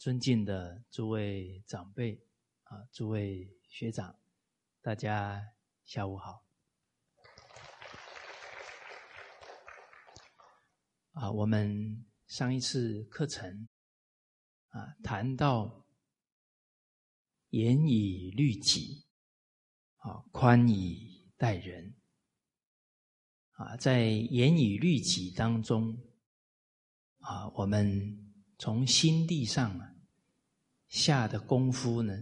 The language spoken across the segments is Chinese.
尊敬的诸位长辈啊，诸位学长，大家下午好。啊，我们上一次课程啊，谈到严以律己，啊，宽以待人，啊，在严以律己当中，啊，我们。从心地上啊下的功夫呢，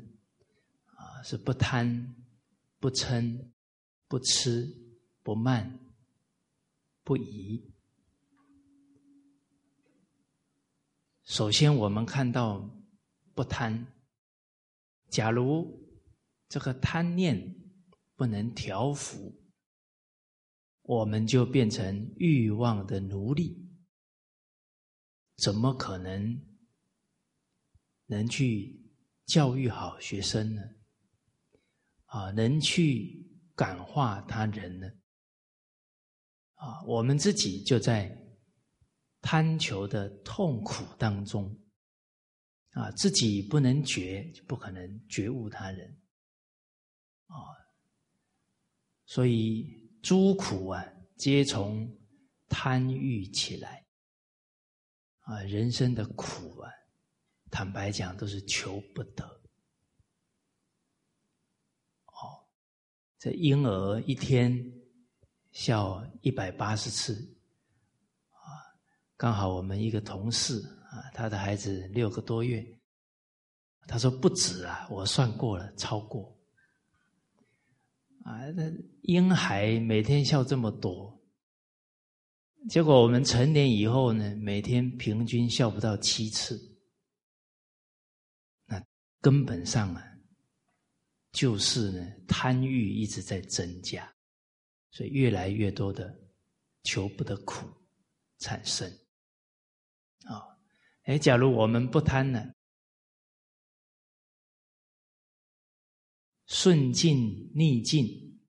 啊是不贪、不嗔、不痴、不慢、不疑。首先，我们看到不贪。假如这个贪念不能调伏，我们就变成欲望的奴隶。怎么可能能去教育好学生呢？啊，能去感化他人呢？啊，我们自己就在贪求的痛苦当中，啊，自己不能觉，就不可能觉悟他人。啊，所以诸苦啊，皆从贪欲起来。啊，人生的苦啊，坦白讲都是求不得。哦，这婴儿一天笑一百八十次，啊，刚好我们一个同事啊，他的孩子六个多月，他说不止啊，我算过了，超过。啊，那婴孩每天笑这么多。结果我们成年以后呢，每天平均笑不到七次，根本上啊，就是呢贪欲一直在增加，所以越来越多的求不得苦产生。啊，哎，假如我们不贪呢，顺境逆境，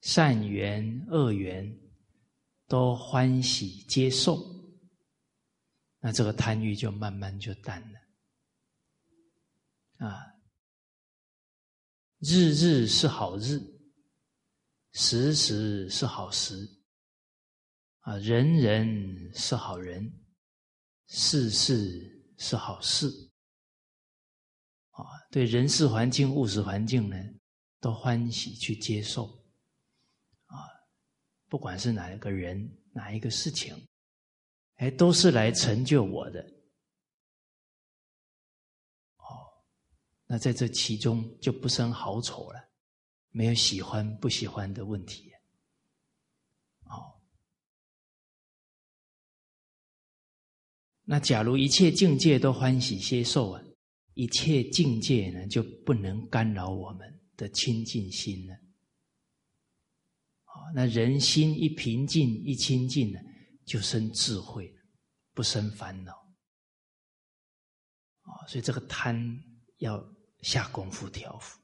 善缘恶缘。都欢喜接受，那这个贪欲就慢慢就淡了。啊，日日是好日，时时是好时，啊，人人是好人，事事是好事，啊，对人事环境、物质环境呢，都欢喜去接受。啊不管是哪一个人，哪一个事情，哎，都是来成就我的。那在这其中就不生好丑了，没有喜欢不喜欢的问题。哦，那假如一切境界都欢喜接受啊，一切境界呢就不能干扰我们的清净心了。那人心一平静一清净呢，就生智慧，不生烦恼。啊，所以这个贪要下功夫调伏。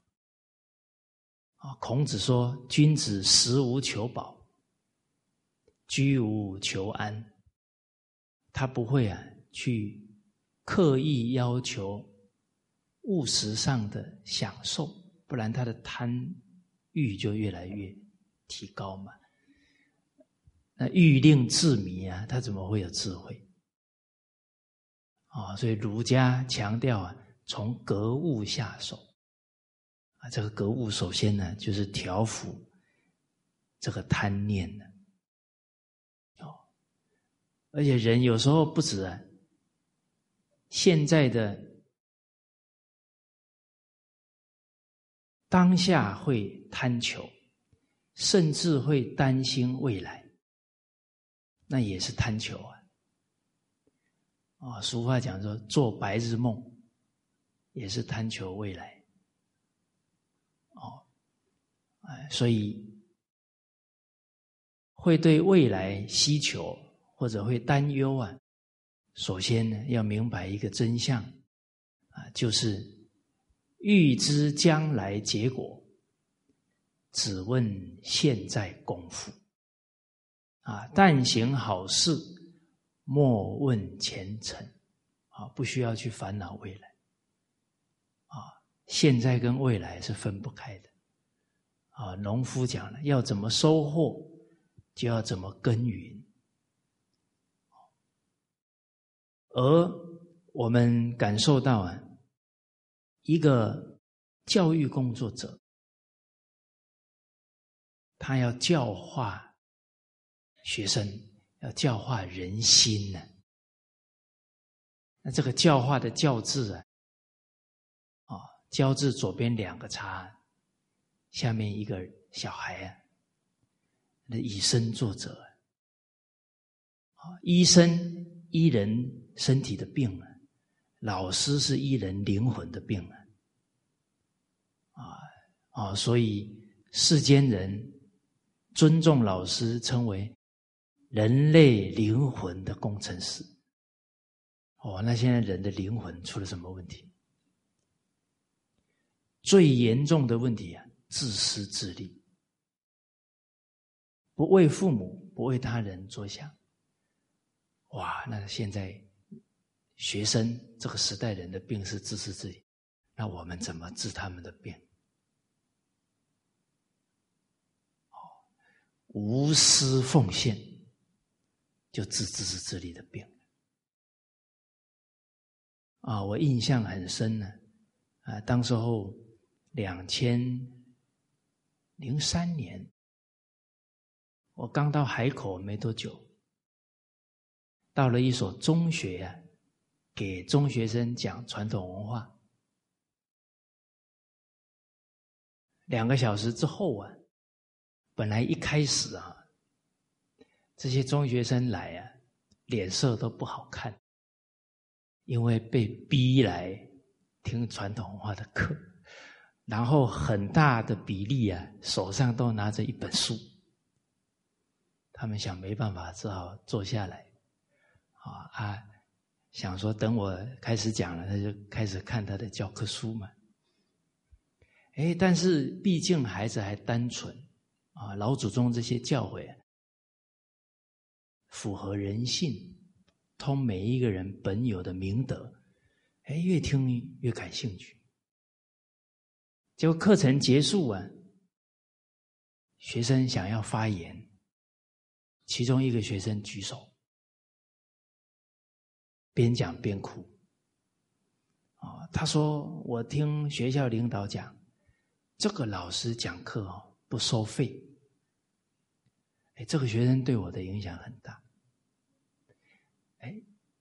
啊，孔子说：“君子食无求饱，居无求安。”他不会啊，去刻意要求物实上的享受，不然他的贪欲就越来越。提高嘛？那欲令自迷啊，他怎么会有智慧？啊，所以儒家强调啊，从格物下手啊。这个格物首先呢，就是调伏这个贪念的哦。而且人有时候不止啊，现在的当下会贪求。甚至会担心未来，那也是贪求啊！啊，俗话讲说做白日梦，也是贪求未来。哦，哎，所以会对未来希求或者会担忧啊。首先呢，要明白一个真相啊，就是预知将来结果。只问现在功夫，啊！但行好事，莫问前程，啊！不需要去烦恼未来，啊现在跟未来是分不开的。啊，农夫讲了，要怎么收获，就要怎么耕耘。而我们感受到啊，一个教育工作者，他要教化学生，要教化人心呢。那这个教化的教字啊，啊，教字左边两个叉。下面一个小孩啊，那以身作则啊，医生医人身体的病啊，老师是医人灵魂的病啊，啊啊，所以世间人尊重老师，称为人类灵魂的工程师。哦，那现在人的灵魂出了什么问题？最严重的问题啊！自私自利，不为父母，不为他人着想。哇！那现在学生这个时代人的病是自私自利，那我们怎么治他们的病？无私奉献就治自私自利的病。啊，我印象很深呢。啊，当时候两千。零三年，我刚到海口没多久，到了一所中学呀，给中学生讲传统文化。两个小时之后啊，本来一开始啊，这些中学生来啊，脸色都不好看，因为被逼来听传统文化的课。然后很大的比例啊，手上都拿着一本书，他们想没办法，只好坐下来，啊啊，想说等我开始讲了，他就开始看他的教科书嘛。哎，但是毕竟孩子还单纯，啊，老祖宗这些教诲符合人性，通每一个人本有的明德，哎，越听越感兴趣。结果课程结束啊，学生想要发言，其中一个学生举手，边讲边哭。啊，他说：“我听学校领导讲，这个老师讲课哦不收费。”哎，这个学生对我的影响很大。哎，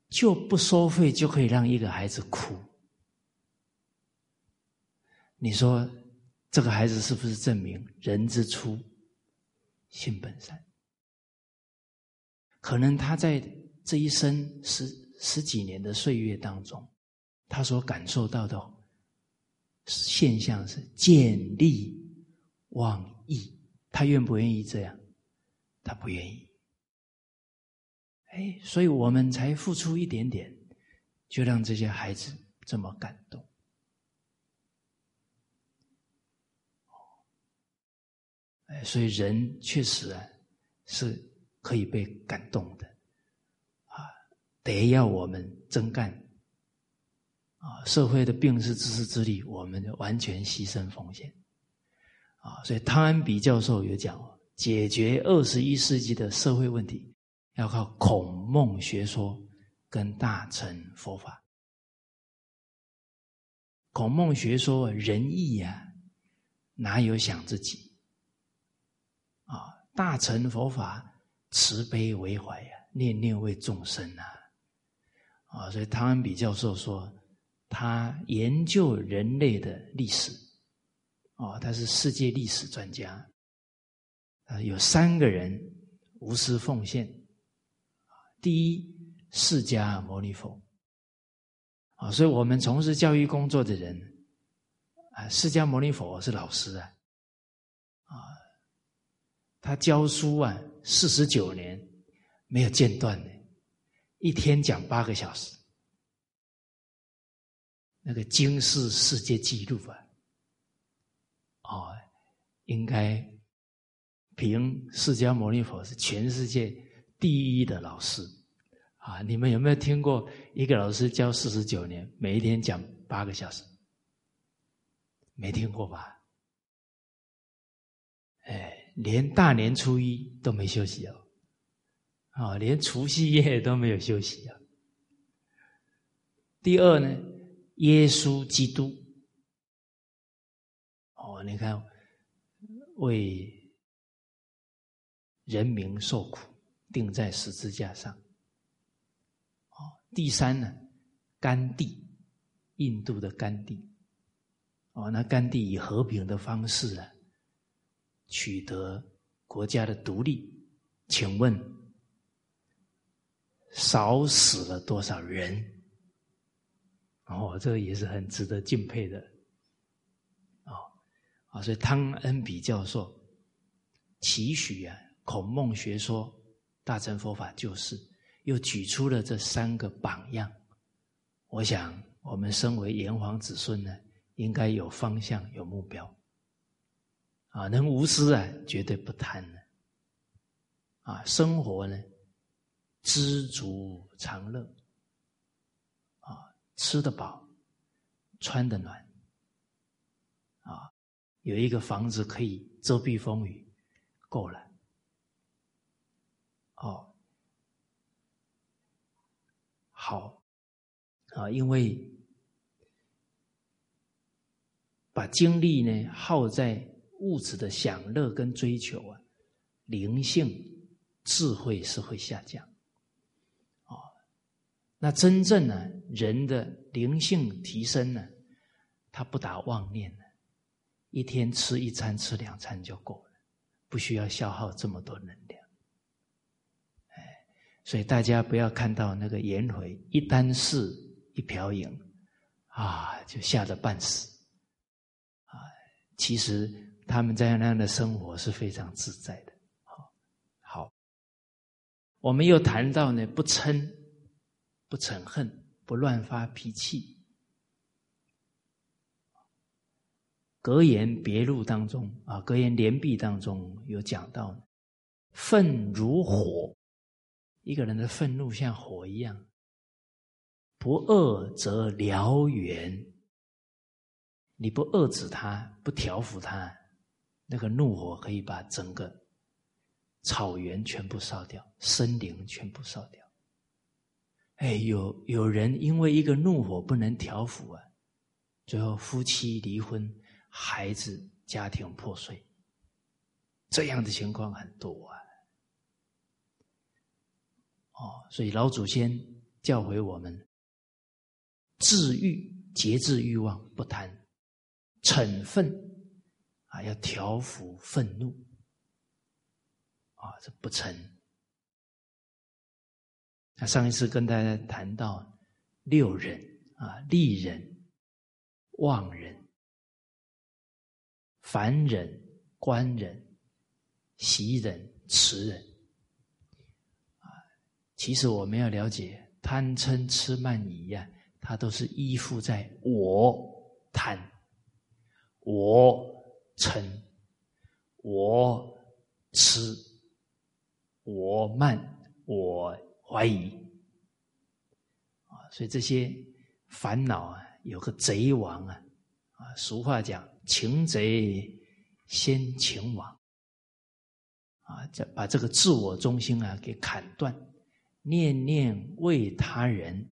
就不收费就可以让一个孩子哭。你说这个孩子是不是证明人之初性本善？可能他在这一生十十几年的岁月当中，他所感受到的现象是见利忘义。他愿不愿意这样？他不愿意。哎，所以我们才付出一点点，就让这些孩子这么感动。哎，所以人确实啊，是可以被感动的，啊，得要我们真干，啊，社会的病是自私自利，我们完全牺牲奉献，啊，所以汤恩比教授有讲，解决二十一世纪的社会问题，要靠孔孟学说跟大乘佛法。孔孟学说仁义呀，哪有想自己？大乘佛法慈悲为怀呀，念念为众生呐，啊，所以汤恩比教授说，他研究人类的历史，哦，他是世界历史专家，啊，有三个人无私奉献，第一，释迦牟尼佛，啊，所以我们从事教育工作的人，啊，释迦牟尼佛是老师，啊。他教书啊，四十九年没有间断的，一天讲八个小时，那个惊世世界纪录啊！哦，应该凭释迦牟尼佛是全世界第一的老师啊！你们有没有听过一个老师教四十九年，每一天讲八个小时？没听过吧？哎，连大年初一都没休息哦，啊，连除夕夜都没有休息啊。第二呢，耶稣基督，哦，你看，为人民受苦，钉在十字架上。哦，第三呢，甘地，印度的甘地。哦，那甘地以和平的方式啊，取得国家的独立。请问，少死了多少人？哦，这个也是很值得敬佩的。哦，啊，所以汤恩比教授期许啊，孔孟学说大乘佛法就是，又举出了这三个榜样。我想，我们身为炎黄子孙呢。应该有方向、有目标，啊，能无私啊，绝对不贪的，啊，生活呢，知足常乐，啊，吃得饱，穿得暖，啊，有一个房子可以遮蔽风雨，够了，哦，好，啊，因为。把精力呢耗在物质的享乐跟追求啊，灵性智慧是会下降，哦，那真正呢人的灵性提升呢，他不打妄念了，一天吃一餐吃两餐就够了，不需要消耗这么多能量，哎，所以大家不要看到那个颜回一箪食一瓢饮啊，就吓得半死。啊其实他们在那样的生活是非常自在的。好，好，我们又谈到呢，不嗔、不嗔恨、不乱发脾气。格言别录当中啊，格言联璧当中有讲到，愤如火，一个人的愤怒像火一样，不遏则燎原。你不遏制他，不调伏他，那个怒火可以把整个草原全部烧掉，森林全部烧掉。哎，有有人因为一个怒火不能调伏啊，最后夫妻离婚，孩子家庭破碎，这样的情况很多啊。哦，所以老祖先教诲我们：治欲节制欲望，不贪。嗔愤啊，要调伏愤怒啊，这不成。那上一次跟大家谈到六忍啊，利忍、妄忍、凡忍、观忍、喜忍、慈忍啊。其实我们要了解，贪嗔痴慢疑啊，它都是依附在我贪。我嗔，我痴，我慢，我怀疑啊！所以这些烦恼啊，有个贼王啊啊！俗话讲“擒贼先擒王”啊，这把这个自我中心啊给砍断，念念为他人，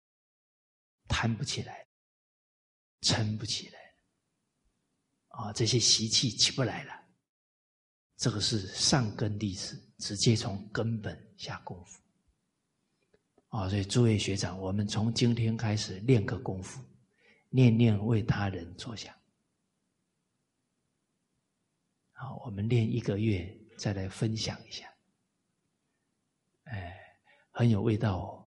贪不起来，撑不起来。啊，这些习气起不来了，这个是上根弟子，直接从根本下功夫。啊，所以诸位学长，我们从今天开始练个功夫，念念为他人着想。好，我们练一个月，再来分享一下。哎，很有味道哦。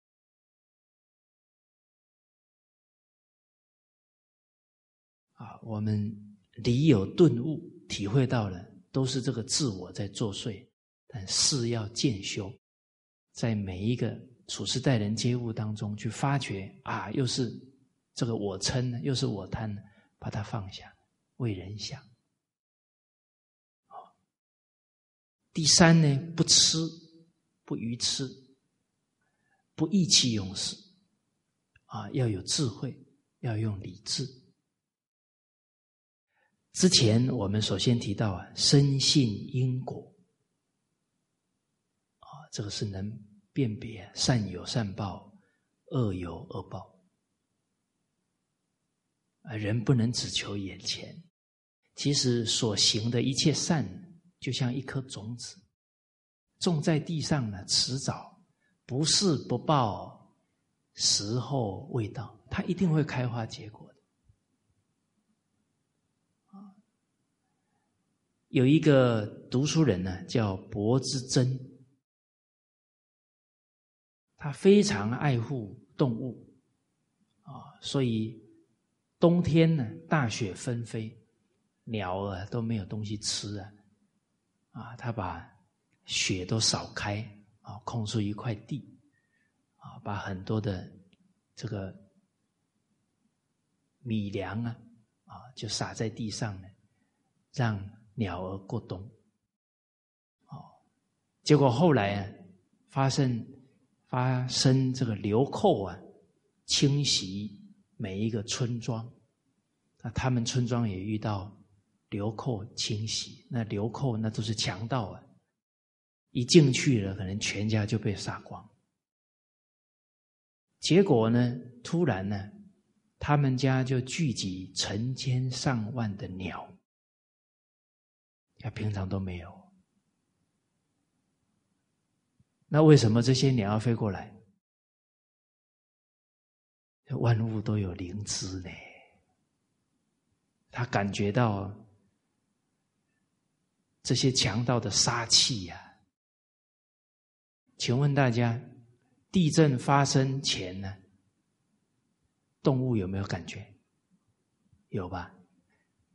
啊，我们。理有顿悟，体会到了，都是这个自我在作祟，但事要渐修，在每一个处事待人接物当中去发掘啊，又是这个我嗔，又是我贪，把它放下，为人想。第三呢，不吃，不愚痴，不意气用事，啊，要有智慧，要用理智。之前我们首先提到啊，深信因果啊，这个是能辨别善有善报，恶有恶报啊。人不能只求眼前，其实所行的一切善，就像一颗种子，种在地上呢，迟早不是不报，时候未到，它一定会开花结果。有一个读书人呢，叫柏之真，他非常爱护动物啊，所以冬天呢，大雪纷飞，鸟儿都没有东西吃啊，啊，他把雪都扫开啊，空出一块地啊，把很多的这个米粮啊啊，就撒在地上呢，让。鸟儿过冬，哦，结果后来啊，发生发生这个流寇啊，侵袭每一个村庄，那他们村庄也遇到流寇侵袭，那流寇那都是强盗啊，一进去了，可能全家就被杀光。结果呢，突然呢，他们家就聚集成千上万的鸟。他平常都没有，那为什么这些鸟要飞过来？万物都有灵知呢，他感觉到这些强盗的杀气呀。请问大家，地震发生前呢，动物有没有感觉？有吧？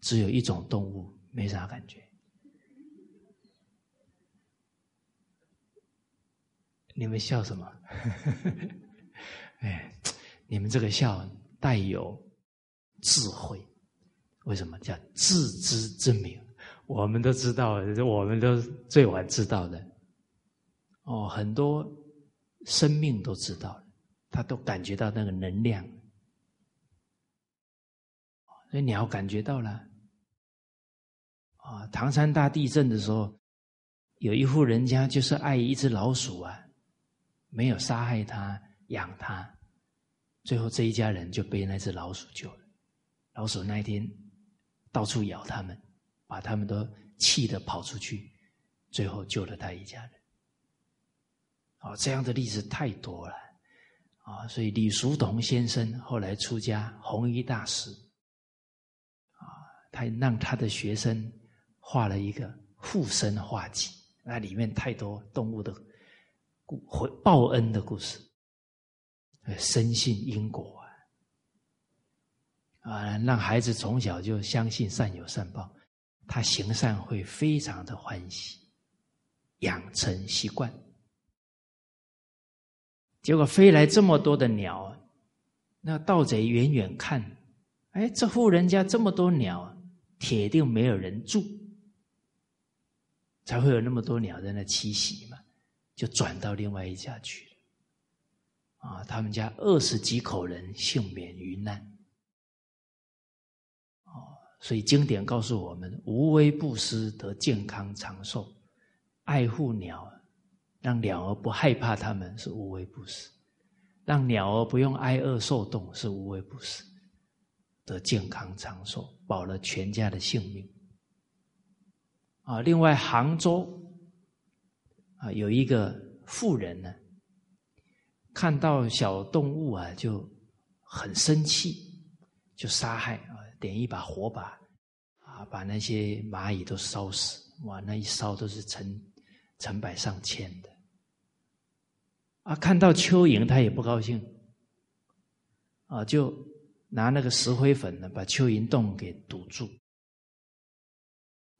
只有一种动物没啥感觉。你们笑什么？哎，你们这个笑带有智慧，为什么叫自知之明？我们都知道，我们都最晚知道的。哦，很多生命都知道，他都感觉到那个能量。所以鸟感觉到了。啊，唐山大地震的时候，有一户人家就是爱一只老鼠啊。没有杀害他，养他，最后这一家人就被那只老鼠救了。老鼠那一天到处咬他们，把他们都气得跑出去，最后救了他一家人。哦，这样的例子太多了啊！所以李叔同先生后来出家，弘一大师啊，他让他的学生画了一个护身画集，那里面太多动物的。回报恩的故事，深信因果啊，啊，让孩子从小就相信善有善报，他行善会非常的欢喜，养成习惯。结果飞来这么多的鸟，那盗贼远远看，哎，这户人家这么多鸟，铁定没有人住，才会有那么多鸟在那栖息。就转到另外一家去了，啊，他们家二十几口人幸免于难，哦，所以经典告诉我们：无微不施得健康长寿，爱护鸟，让鸟儿不害怕它们是无微不施，让鸟儿不用挨饿受冻是无微不施，得健康长寿，保了全家的性命。啊，另外杭州。啊，有一个妇人呢，看到小动物啊，就很生气，就杀害啊，点一把火把，啊，把那些蚂蚁都烧死。哇，那一烧都是成成百上千的。啊，看到蚯蚓他也不高兴，啊，就拿那个石灰粉呢，把蚯蚓洞给堵住。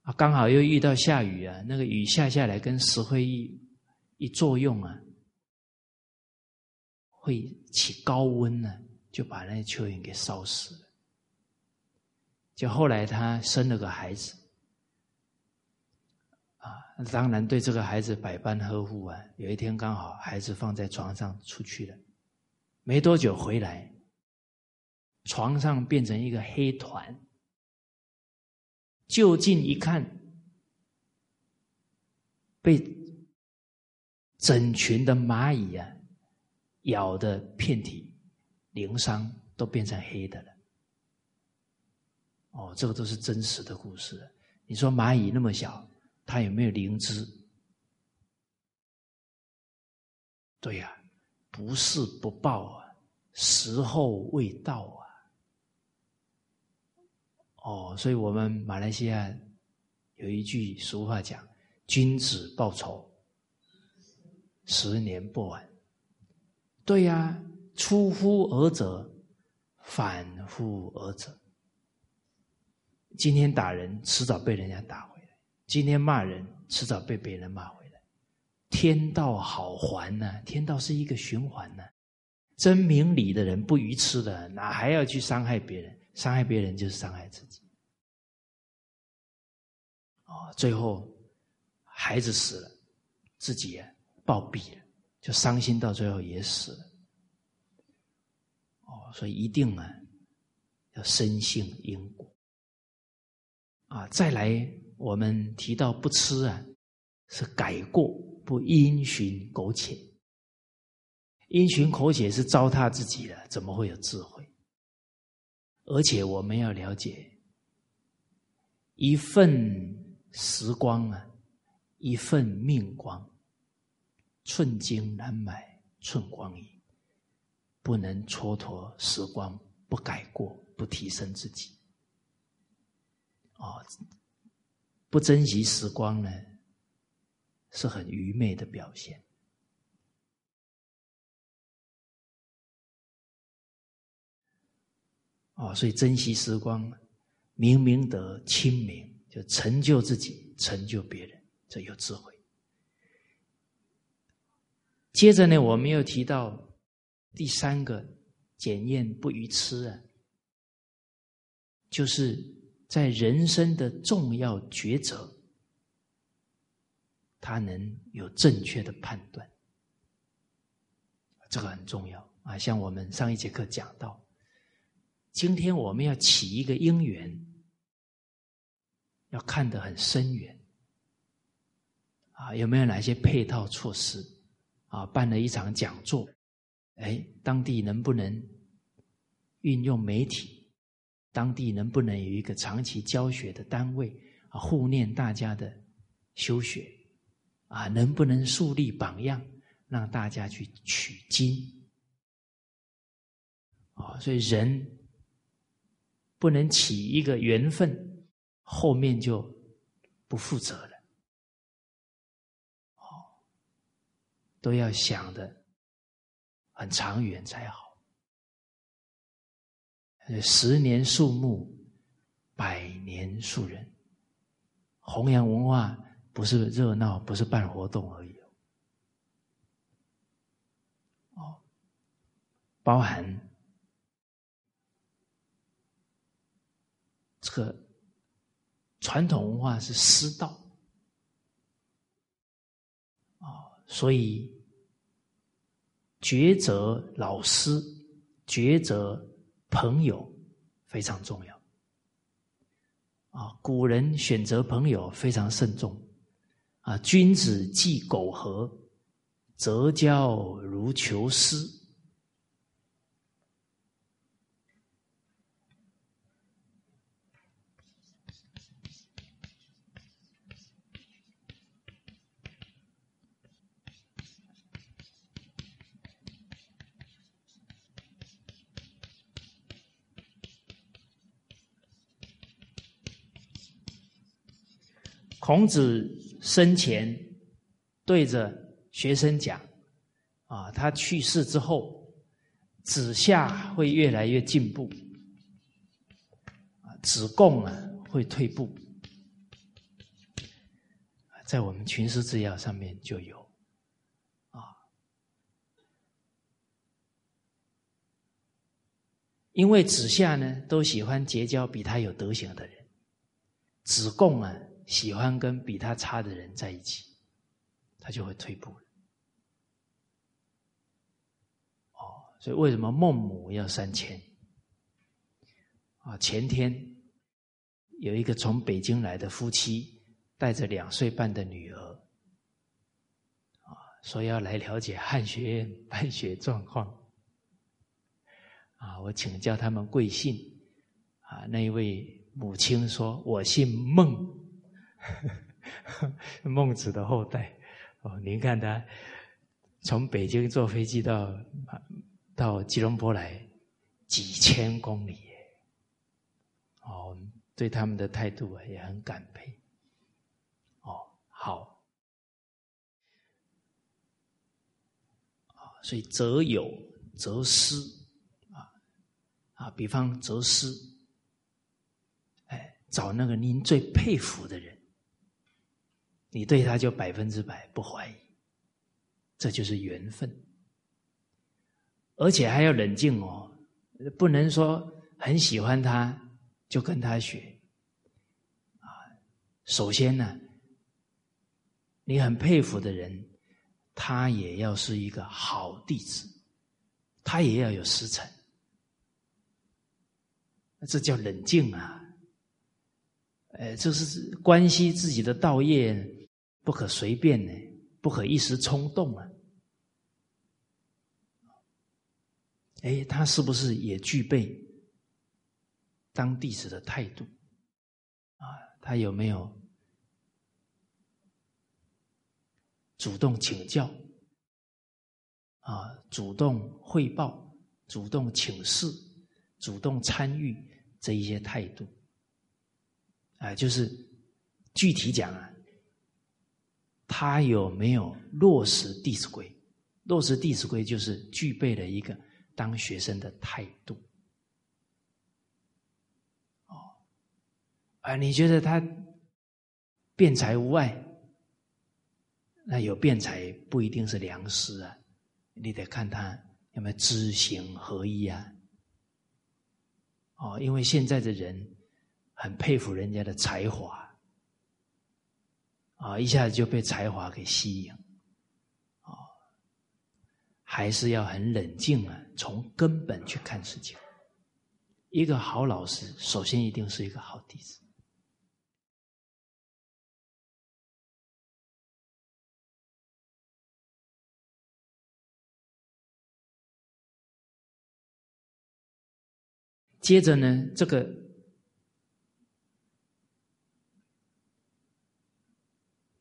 啊，刚好又遇到下雨啊，那个雨下下来跟石灰一一作用啊，会起高温呢，就把那蚯蚓给烧死了。就后来他生了个孩子，啊，当然对这个孩子百般呵护啊。有一天刚好孩子放在床上出去了，没多久回来，床上变成一个黑团。就近一看，被整群的蚂蚁啊咬的遍体鳞伤，都变成黑的了。哦，这个都是真实的故事。你说蚂蚁那么小，它有没有灵知？对呀，不是不报啊，时候未到啊。哦，所以我们马来西亚有一句俗话讲：“君子报仇，十年不晚。”对呀，出乎尔者，反乎尔者。今天打人，迟早被人家打回来；今天骂人，迟早被别人骂回来。天道好还呢？天道是一个循环呢。真明理的人，不愚痴的，哪还要去伤害别人？伤害别人就是伤害自己。哦，最后孩子死了，自己也暴毙了，就伤心到最后也死了。哦，所以一定啊要深信因果。啊，再来，我们提到不吃啊，是改过，不因循苟且。因循苟且是糟蹋自己的，怎么会有智慧？而且我们要了解，一份时光啊，一份命光，寸金难买寸光阴，不能蹉跎时光，不改过，不提升自己。哦，不珍惜时光呢，是很愚昧的表现。哦，所以珍惜时光，明明德清明，就成就自己，成就别人，这有智慧。接着呢，我们又提到第三个检验不愚痴啊，就是。在人生的重要抉择，他能有正确的判断，这个很重要啊！像我们上一节课讲到，今天我们要起一个因缘，要看得很深远啊！有没有哪些配套措施啊？办了一场讲座，哎，当地能不能运用媒体？当地能不能有一个长期教学的单位啊，护念大家的修学啊？能不能树立榜样，让大家去取经啊？所以人不能起一个缘分，后面就不负责了。哦，都要想的很长远才好。十年树木，百年树人。弘扬文化不是热闹，不是办活动而已哦，包含这个传统文化是师道啊，所以抉择老师，抉择。朋友非常重要啊！古人选择朋友非常慎重啊。君子忌苟合，择交如求师。孔子生前对着学生讲：“啊，他去世之后，子夏会越来越进步，子贡啊会退步。”在我们群师治要上面就有啊，因为子夏呢都喜欢结交比他有德行的人，子贡啊。喜欢跟比他差的人在一起，他就会退步哦，所以为什么孟母要三迁？啊，前天有一个从北京来的夫妻，带着两岁半的女儿，啊，说要来了解汉学院办学状况，啊，我请教他们贵姓，啊，那一位母亲说：“我姓孟，孟子的后代。”哦，您看他从北京坐飞机到到吉隆坡来几千公里，哦。对他们的态度啊，也很感佩。哦，好，所以择友择师，啊啊，比方择师，哎，找那个您最佩服的人，你对他就百分之百不怀疑，这就是缘分。而且还要冷静哦，不能说很喜欢他。就跟他学，啊，首先呢，你很佩服的人，他也要是一个好弟子，他也要有师承，这叫冷静啊，呃，这是关系自己的道业，不可随便呢，不可一时冲动啊，哎，他是不是也具备？当弟子的态度，啊，他有没有主动请教？啊，主动汇报、主动请示、主动参与这一些态度，啊，就是具体讲啊，他有没有落实《弟子规》？落实《弟子规》就是具备了一个当学生的态度。哦啊，你觉得他辩才无碍？那有辩才不一定是良师啊，你得看他有没有知行合一啊。哦，因为现在的人很佩服人家的才华，啊，一下子就被才华给吸引，啊，还是要很冷静啊，从根本去看事情。一个好老师，首先一定是一个好弟子。接着呢，这个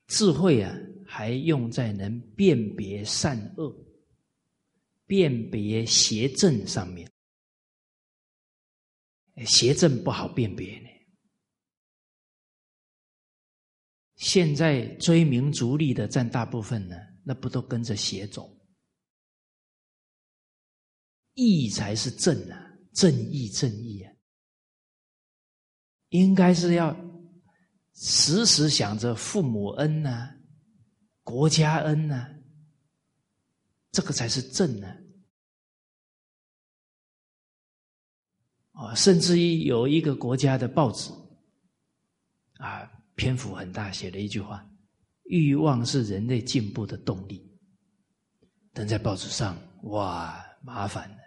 智慧啊，还用在能辨别善恶、辨别邪正上面。邪正不好辨别呢。现在追名逐利的占大部分呢，那不都跟着邪走？义才是正啊。正义，正义啊！应该是要时时想着父母恩呐，国家恩呐，这个才是正呢。啊，甚至于有一个国家的报纸啊，篇幅很大，写了一句话：“欲望是人类进步的动力。”登在报纸上，哇，麻烦了。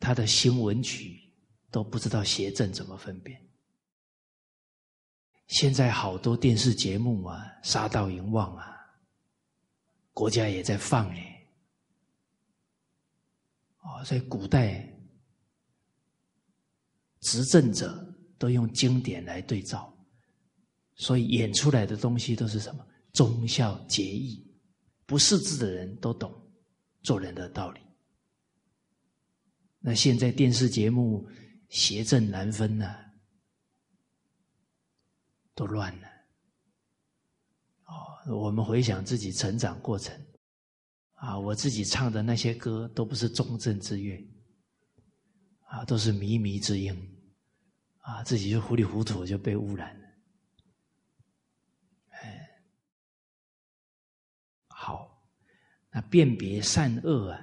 他的新闻曲都不知道邪正怎么分辨。现在好多电视节目啊，杀盗淫妄啊，国家也在放哎。哦，所以古代执政者都用经典来对照，所以演出来的东西都是什么忠孝节义，不识字的人都懂做人的道理。那现在电视节目邪正难分呐，都乱了。哦，我们回想自己成长过程，啊，我自己唱的那些歌都不是中正之乐，啊，都是靡靡之音，啊，自己就糊里糊涂就被污染了。哎，好，那辨别善恶啊。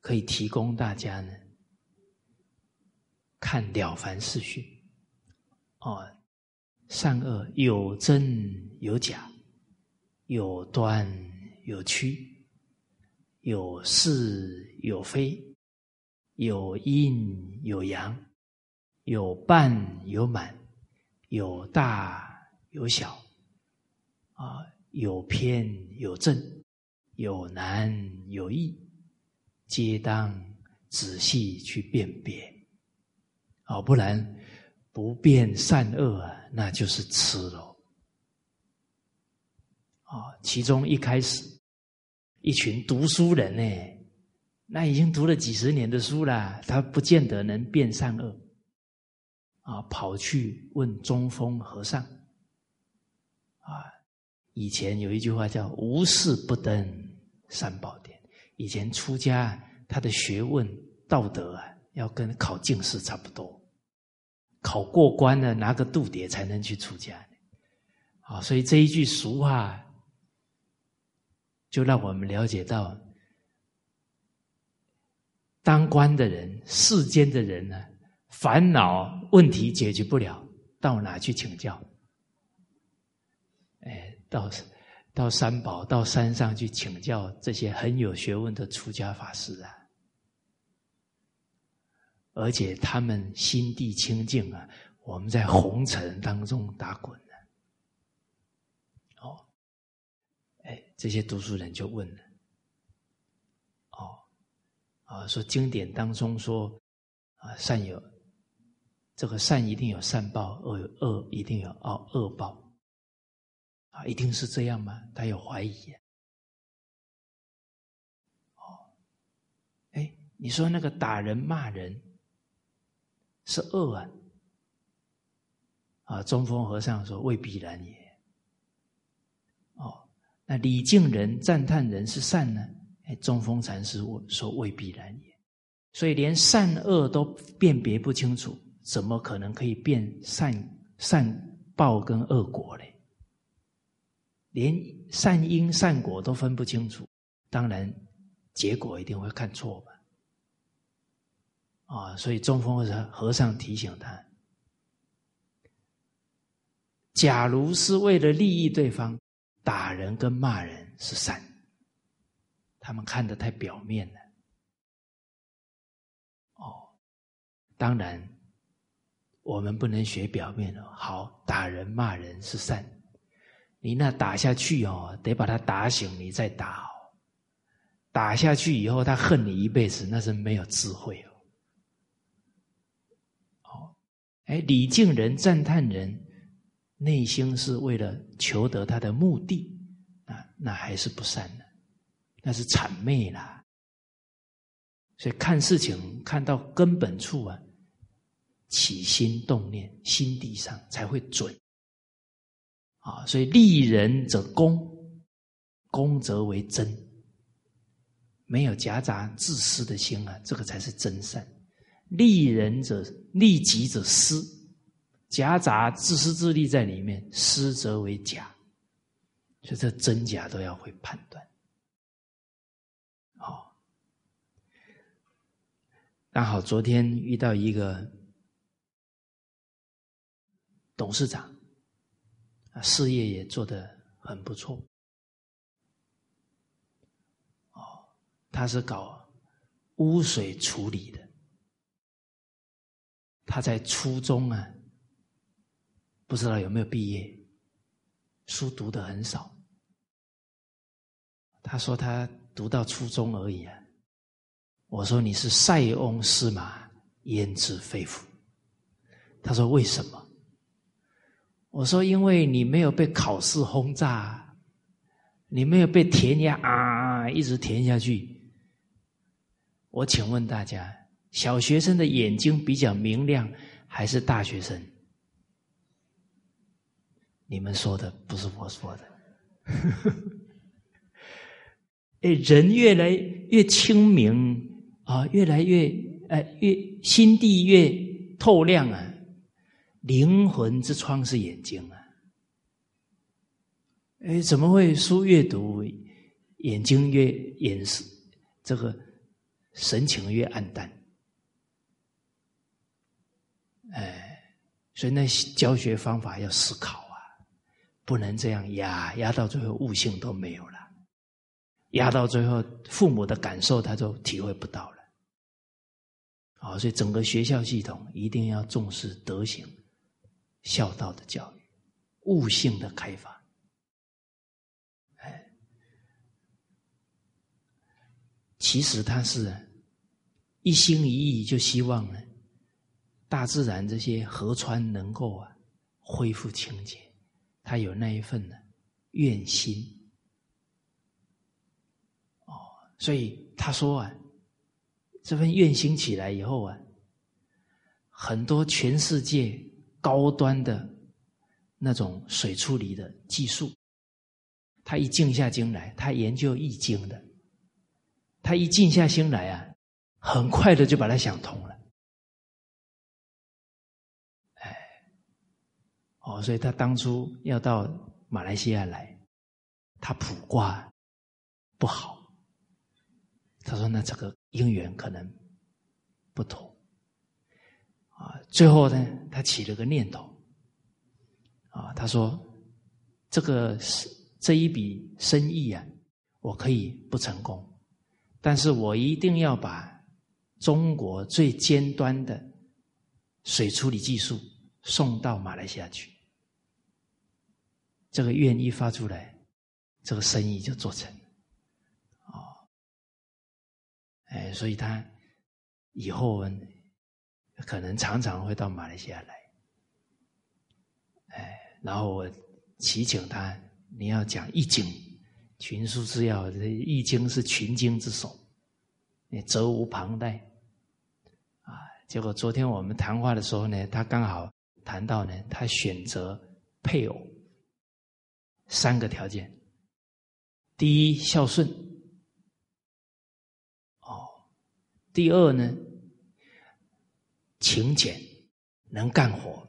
可以提供大家呢，看《了凡四训》哦，善恶有真有假，有端有曲，有是有非，有阴有阳，有半有满，有大有小，啊，有偏有正，有难有易，皆当仔细去辨别，哦，不然不辨善恶啊，那就是痴了。啊，其中一开始，一群读书人呢，那已经读了几十年的书了，他不见得能辨善恶，啊，跑去问中峰和尚，啊，以前有一句话叫“无事不登三宝殿”，以前出家他的学问道德啊，要跟考进士差不多，考过关了拿个度牒才能去出家，啊，所以这一句俗话。就让我们了解到，当官的人、世间的人呢，烦恼问题解决不了，到哪去请教？哎，到到三宝、到山上去请教这些很有学问的出家法师啊！而且他们心地清净啊，我们在红尘当中打滚呢。哦，哎。这些读书人就问了：“哦，啊，说经典当中说，啊，善有这个善一定有善报，恶有恶一定有恶恶报，啊，一定是这样吗？他有怀疑。哦，哎，你说那个打人骂人是恶啊？啊，中峰和尚说未必然也。”哦那礼敬人、赞叹人是善呢？哎，中峰禅师说未必然也。所以连善恶都辨别不清楚，怎么可能可以辨善善报跟恶果嘞？连善因善果都分不清楚，当然结果一定会看错吧？啊，所以中峰和尚提醒他：，假如是为了利益对方。打人跟骂人是善，他们看得太表面了。哦，当然，我们不能学表面的。好，打人骂人是善，你那打下去哦，得把他打醒，你再打哦。打下去以后，他恨你一辈子，那是没有智慧哦。哦，哎，礼敬人，赞叹人。内心是为了求得他的目的，啊，那还是不善的，那是谄媚啦。所以看事情看到根本处啊，起心动念，心地上才会准。啊，所以利人者公，公则为真，没有夹杂自私的心啊，这个才是真善。利人者利己者私。夹杂自私自利在里面，失则为假，所以这真假都要会判断。好，刚好昨天遇到一个董事长，啊，事业也做得很不错。哦，他是搞污水处理的，他在初中啊。不知道有没有毕业，书读的很少。他说他读到初中而已啊。我说你是塞翁失马焉知非福？他说为什么？我说因为你没有被考试轰炸，你没有被填鸭啊一直填下去。我请问大家，小学生的眼睛比较明亮，还是大学生？你们说的不是我说的，哎，人越来越清明啊，越来越哎越心地越透亮啊，灵魂之窗是眼睛啊，哎，怎么会书越读眼睛越眼视这个神情越暗淡？哎，所以那教学方法要思考啊。不能这样压，压到最后悟性都没有了，压到最后父母的感受他都体会不到了。啊，所以整个学校系统一定要重视德行、孝道的教育，悟性的开发。哎，其实他是一心一意，就希望呢，大自然这些河川能够啊恢复清洁，他有那一份呢愿心。哦，所以他说啊。这份愿心起来以后啊，很多全世界高端的那种水处理的技术，他一静下心来，他研究易经的，他一静下心来啊，很快的就把它想通了。哎，哦，所以他当初要到马来西亚来，他卜卦不好。他说：“那这个姻缘可能不同啊。”最后呢，他起了个念头啊，他说：“这个这一笔生意啊，我可以不成功，但是我一定要把中国最尖端的水处理技术送到马来西亚去。这个愿一发出来，这个生意就做成。”哦。哎，所以他以后可能常常会到马来西亚来，哎，然后我祈请他，你要讲易经，群书之要，易经是群经之首，你责无旁贷。啊。结果昨天我们谈话的时候呢，他刚好谈到呢，他选择配偶。三个条件：第一，孝顺。哦第二呢，勤俭，能干活。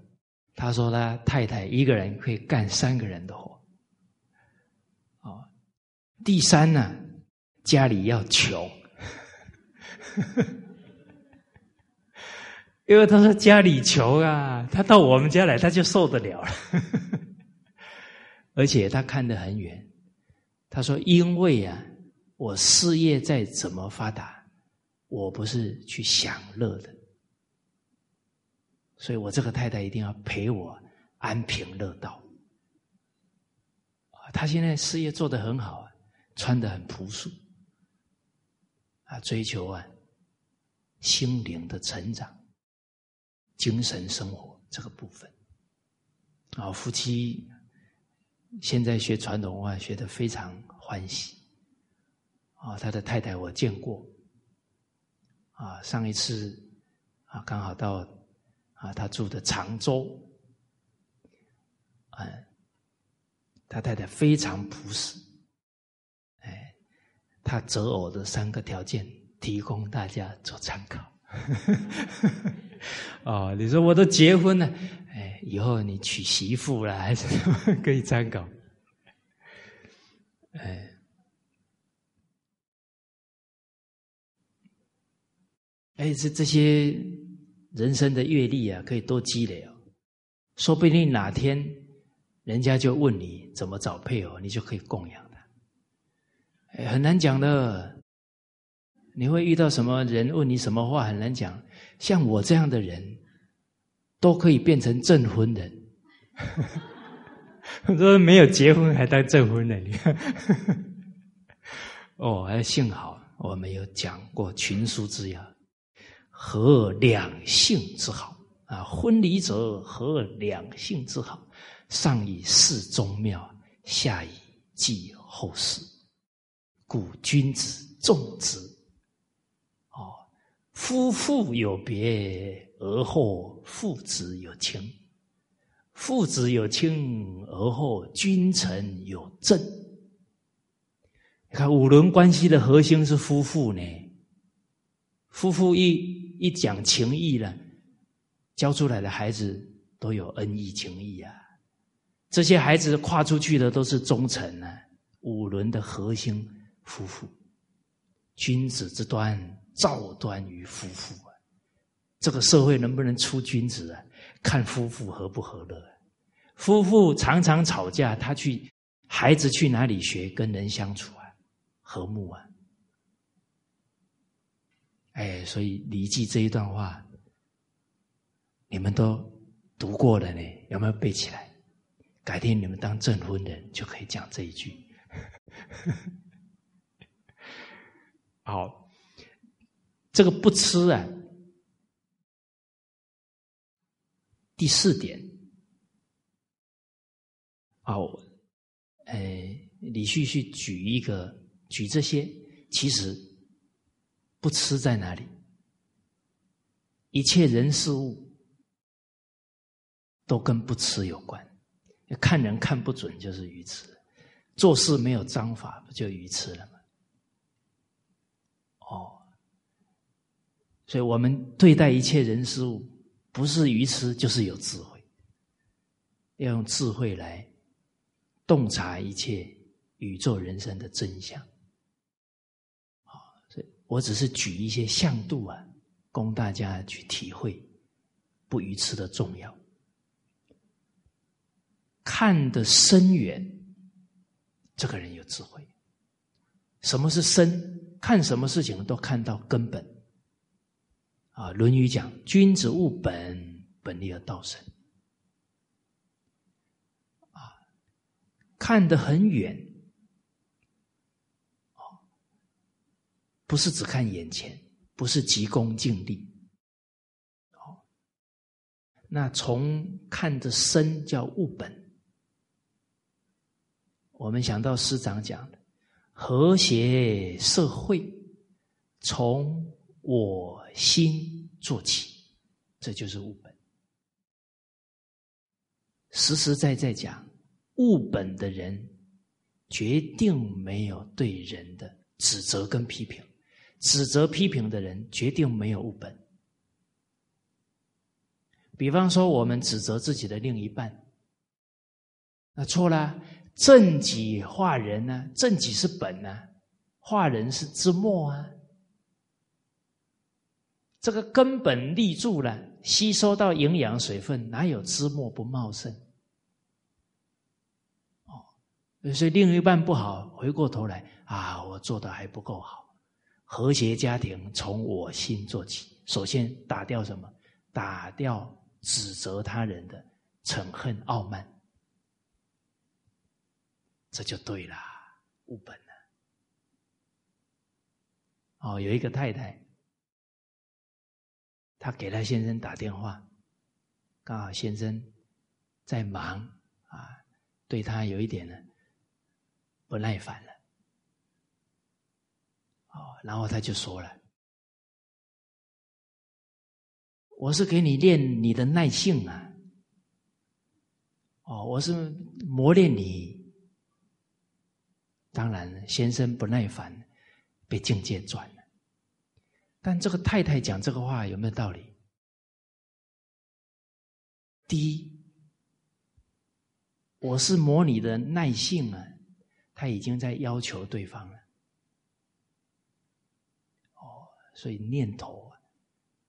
他说他太太一个人可以干三个人的活。哦，第三呢，家里要穷，因为他说家里穷啊，他到我们家来他就受得了了。而且他看得很远，他说因为啊，我事业再怎么发达。我不是去享乐的，所以我这个太太一定要陪我安贫乐道。他现在事业做得很好啊，穿得很朴素，啊，追求啊心灵的成长、精神生活这个部分。啊，夫妻现在学传统文化学的非常欢喜。啊，他的太太我见过。啊，上一次啊，刚好到啊，他住的常州，嗯，他太太非常朴实，哎，他择偶的三个条件提供大家做参考。哦，你说我都结婚了，以后你娶媳妇了还是可以参考，哎。哎，这这些人生的阅历啊，可以多积累哦。说不定哪天人家就问你怎么找配偶，你就可以供养他。哎，很难讲的。你会遇到什么人问你什么话，很难讲。像我这样的人，都可以变成证婚人。很多人没有结婚还当证婚人，你看。哦，还幸好我们有讲过群书之要。合两性之好啊！婚礼者合两性之好，上以事宗庙，下以祭后事。故君子重之。哦，夫妇有别，而后父子有亲；父子有亲，而后君臣有正。你看五伦关系的核心是夫妇呢，夫妇一。一讲情义了，教出来的孩子都有恩义情义啊。这些孩子跨出去的都是忠臣啊。五伦的核心夫妇，君子之端，照端于夫妇。这个社会能不能出君子啊？看夫妇合不和乐。夫妇常常吵架，他去孩子去哪里学跟人相处啊？和睦啊？哎，所以《礼记》这一段话，你们都读过了呢，有没有背起来？改天你们当证婚人就可以讲这一句。好，这个不吃啊。第四点，哦，哎，李旭旭举一个，举这些，其实不吃在哪里？一切人事物都跟不吃有关。看人看不准就是愚痴，做事没有章法不就愚痴了吗？哦，所以我们对待一切人事物，不是愚痴就是有智慧，要用智慧来洞察一切宇宙人生的真相。啊，所以我只是举一些向度啊，供大家去体会不愚痴的重要。看得深远，这个人有智慧。什么是深？看什么事情都看到根本。啊，《论语》讲：“君子务本，本立而道生。”啊，看得很远，不是只看眼前，不是急功近利。哦，那从看得深叫务本。我们想到师长讲的和谐社会，从我心做起，这就是物本。实实在在讲，物本的人决定没有对人的指责跟批评，指责批评的人决定没有物本。比方说，我们指责自己的另一半，那错了。正己化人呢？正己是本呢，化人是之末啊。这个根本立住了，吸收到营养水分，哪有枝末不茂盛？哦，所以另一半不好，回过头来啊，我做的还不够好。和谐家庭从我心做起，首先打掉什么？打掉指责他人的嗔恨傲慢。这就对了，无本了。哦，有一个太太，他给他先生打电话，刚好先生在忙啊，对他有一点呢不耐烦了。哦，然后他就说了：“我是给你练你的耐性啊，哦，我是磨练你。”当然，先生不耐烦，被境界转。但这个太太讲这个话有没有道理？第一，我是模拟的耐性啊，他已经在要求对方了。哦，所以念头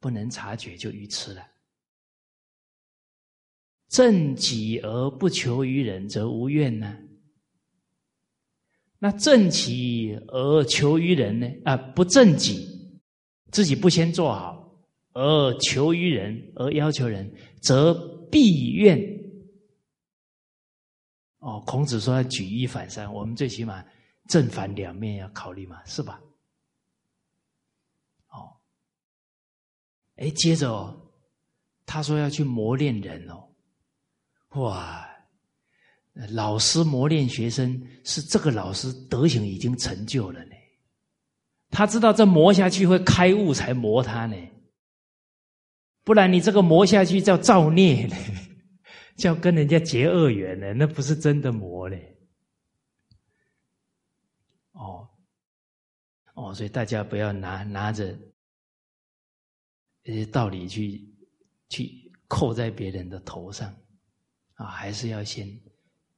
不能察觉就愚痴了。正己而不求于人，则无怨呢。那正己而求于人呢？啊，不正己，自己不先做好，而求于人，而要求人，则必怨。哦，孔子说要举一反三，我们最起码正反两面要考虑嘛，是吧？哦，哎，接着哦，他说要去磨练人哦，哇！老师磨练学生，是这个老师德行已经成就了呢。他知道这磨下去会开悟，才磨他呢。不然你这个磨下去叫造孽呢，叫跟人家结恶缘呢，那不是真的磨嘞。哦，哦，所以大家不要拿拿着这些道理去去扣在别人的头上啊，还是要先。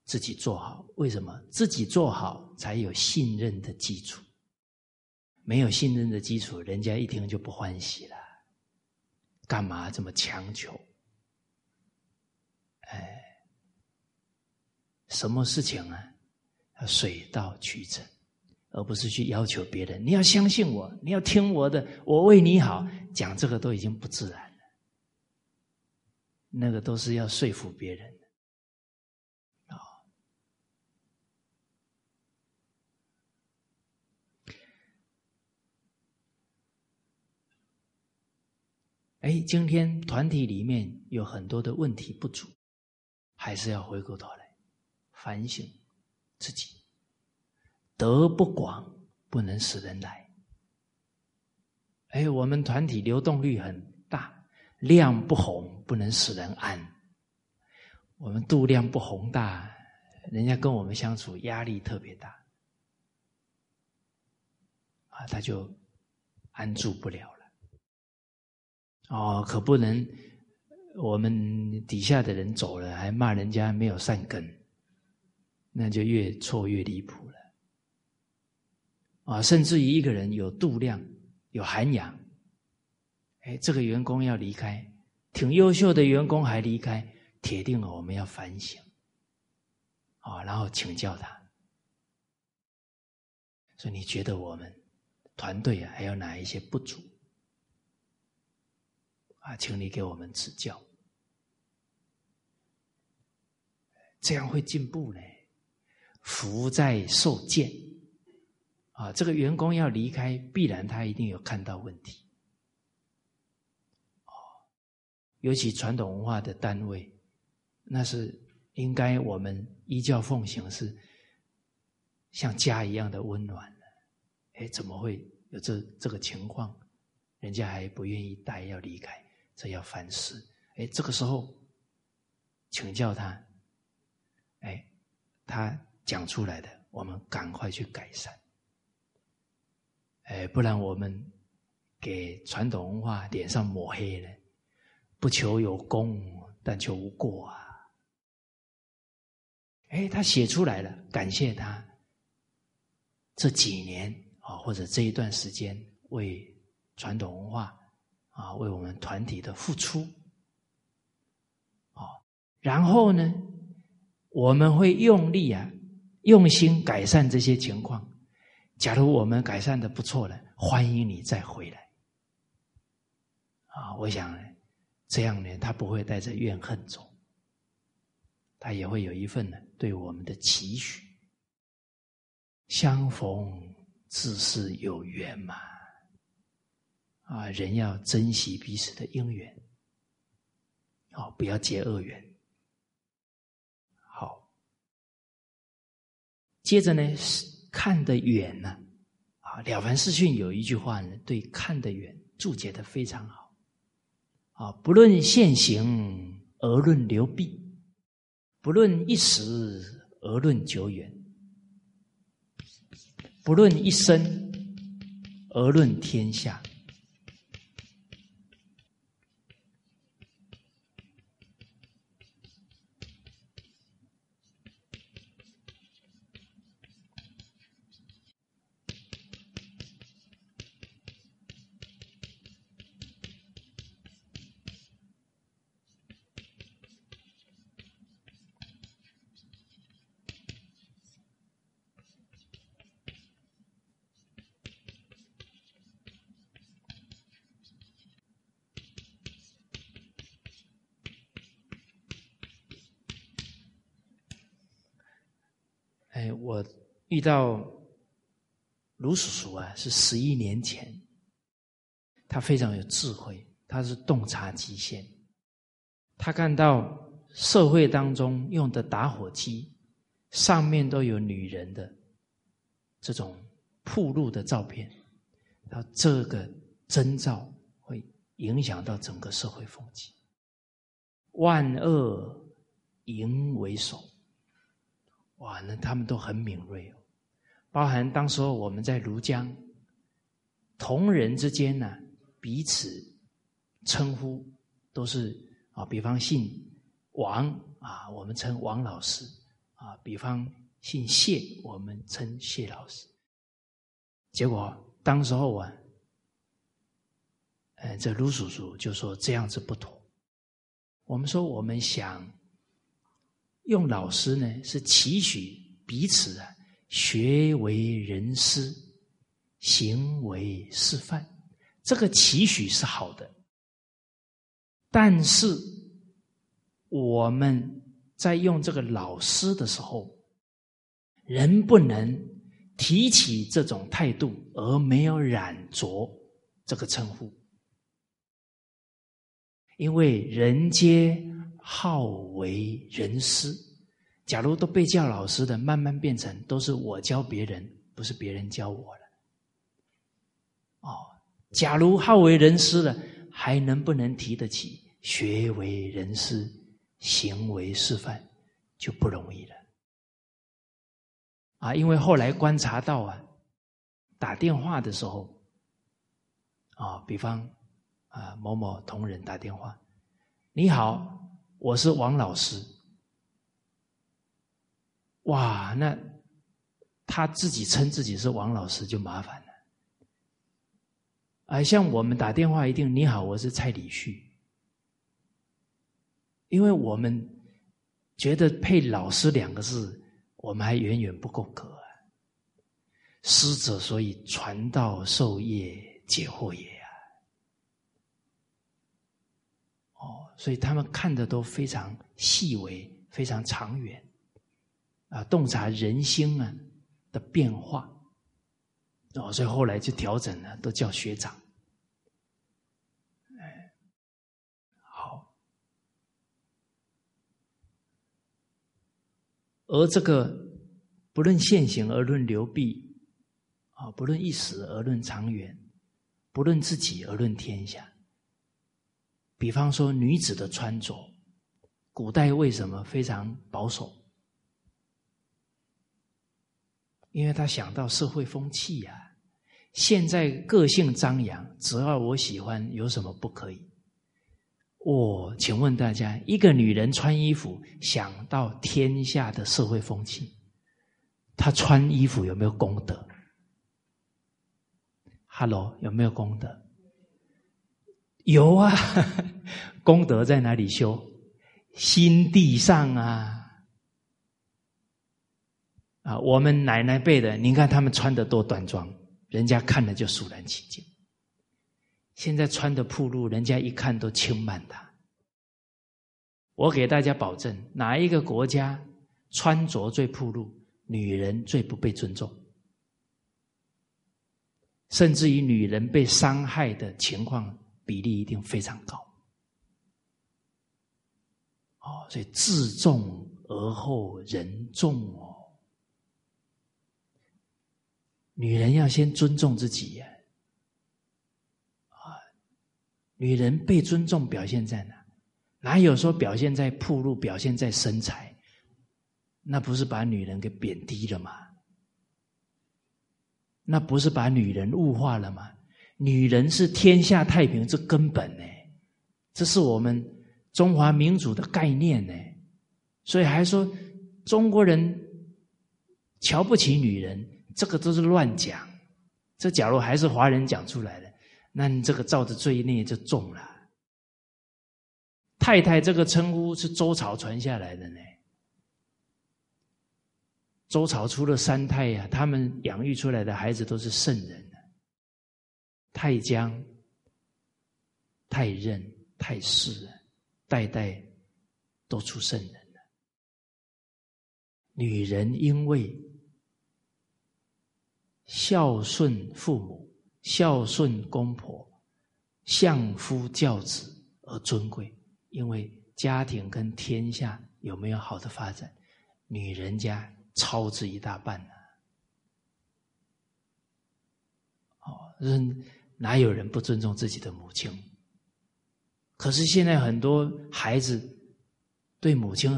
自己做好，为什么？自己做好才有信任的基础。没有信任的基础，人家一听就不欢喜了。干嘛这么强求？哎，什么事情啊？要水到渠成，而不是去要求别人。你要相信我，你要听我的，我为你好。讲这个都已经不自然了，那个都是要说服别人哎，今天团体里面有很多的问题不足，还是要回过头来反省自己。德不广，不能使人来。哎，我们团体流动率很大，量不宏，不能使人安。我们度量不宏大，人家跟我们相处压力特别大，啊，他就安住不了了。哦，可不能，我们底下的人走了，还骂人家没有善根，那就越错越离谱了。啊，甚至于一个人有度量、有涵养，哎，这个员工要离开，挺优秀的员工还离开，铁定了我们要反省，啊，然后请教他，说你觉得我们团队啊还有哪一些不足？啊，请你给我们指教，这样会进步呢。福在受见。啊，这个员工要离开，必然他一定有看到问题。哦，尤其传统文化的单位，那是应该我们依教奉行，是像家一样的温暖的。哎，怎么会有这这个情况？人家还不愿意带，要离开，这要反思。哎，这个时候请教他，哎，他讲出来的，我们赶快去改善。哎，不然我们给传统文化脸上抹黑了，不求有功，但求无过啊！哎，他写出来了，感谢他这几年啊，或者这一段时间为传统文化啊，为我们团体的付出，哦，然后呢，我们会用力啊，用心改善这些情况。假如我们改善的不错了，欢迎你再回来。啊，我想呢，这样呢，他不会带着怨恨走，他也会有一份呢对我们的期许。相逢自是有缘嘛，啊，人要珍惜彼此的因缘，哦，不要结恶缘。好，接着呢。看得远呢，啊，《了凡四训》有一句话呢，对“看得远”注解的非常好，啊，不论现行而论流弊，不论一时而论久远，不论一生而论天下。哎，我遇到卢叔叔啊，是十一年前。他非常有智慧，他是洞察极限。他看到社会当中用的打火机上面都有女人的这种铺路的照片，他这个征兆会影响到整个社会风气。万恶淫为首。哇，那他们都很敏锐哦，包含当时候我们在庐江，同人之间呢，彼此称呼都是啊，比方姓王啊，我们称王老师啊，比方姓谢，我们称谢老师。结果当时候啊，呃，这卢叔叔就说这样子不妥，我们说我们想。用老师呢，是期许彼此啊，学为人师，行为示范。这个期许是好的，但是我们在用这个老师的时候，人不能提起这种态度而没有染着这个称呼，因为人皆好为人师。假如都被叫老师的，慢慢变成都是我教别人，不是别人教我了。哦。假如好为人师了，还能不能提得起学为人师、行为示范，就不容易了。啊，因为后来观察到啊，打电话的时候，啊，比方啊某某同仁打电话，你好，我是王老师。哇，那他自己称自己是王老师就麻烦了。啊，像我们打电话一定你好，我是蔡礼旭，因为我们觉得配“老师”两个字，我们还远远不够格啊。师者，所以传道授业解惑也啊。哦，所以他们看的都非常细微，非常长远，啊，洞察人心啊的变化。哦，所以后来就调整了，都叫学长。哎，好。而这个不论现行而论流弊，啊，不论一时而论长远，不论自己而论天下。比方说女子的穿着，古代为什么非常保守？因为他想到社会风气呀。现在个性张扬，只要我喜欢，有什么不可以？我请问大家，一个女人穿衣服，想到天下的社会风气，她穿衣服有没有功德？Hello，有没有功德？有啊，功德在哪里修？心地上啊！啊，我们奶奶辈的，你看他们穿的多端庄。人家看了就肃然起敬。现在穿的铺路，人家一看都轻慢他。我给大家保证，哪一个国家穿着最铺路，女人最不被尊重，甚至于女人被伤害的情况比例一定非常高。哦，所以自重而后人重哦。女人要先尊重自己呀，啊，女人被尊重表现在哪？哪有说表现在铺路、表现在身材？那不是把女人给贬低了吗？那不是把女人物化了吗？女人是天下太平之根本呢，这是我们中华民族的概念呢。所以还说中国人瞧不起女人。这个都是乱讲，这假如还是华人讲出来的，那你这个造的罪孽就重了。太太这个称呼是周朝传下来的呢。周朝出了三太呀，他们养育出来的孩子都是圣人太姜、太任、太师，代代都出圣人了。女人因为。孝顺父母，孝顺公婆，相夫教子而尊贵。因为家庭跟天下有没有好的发展，女人家超之一大半呢。哦，哪有人不尊重自己的母亲？可是现在很多孩子对母亲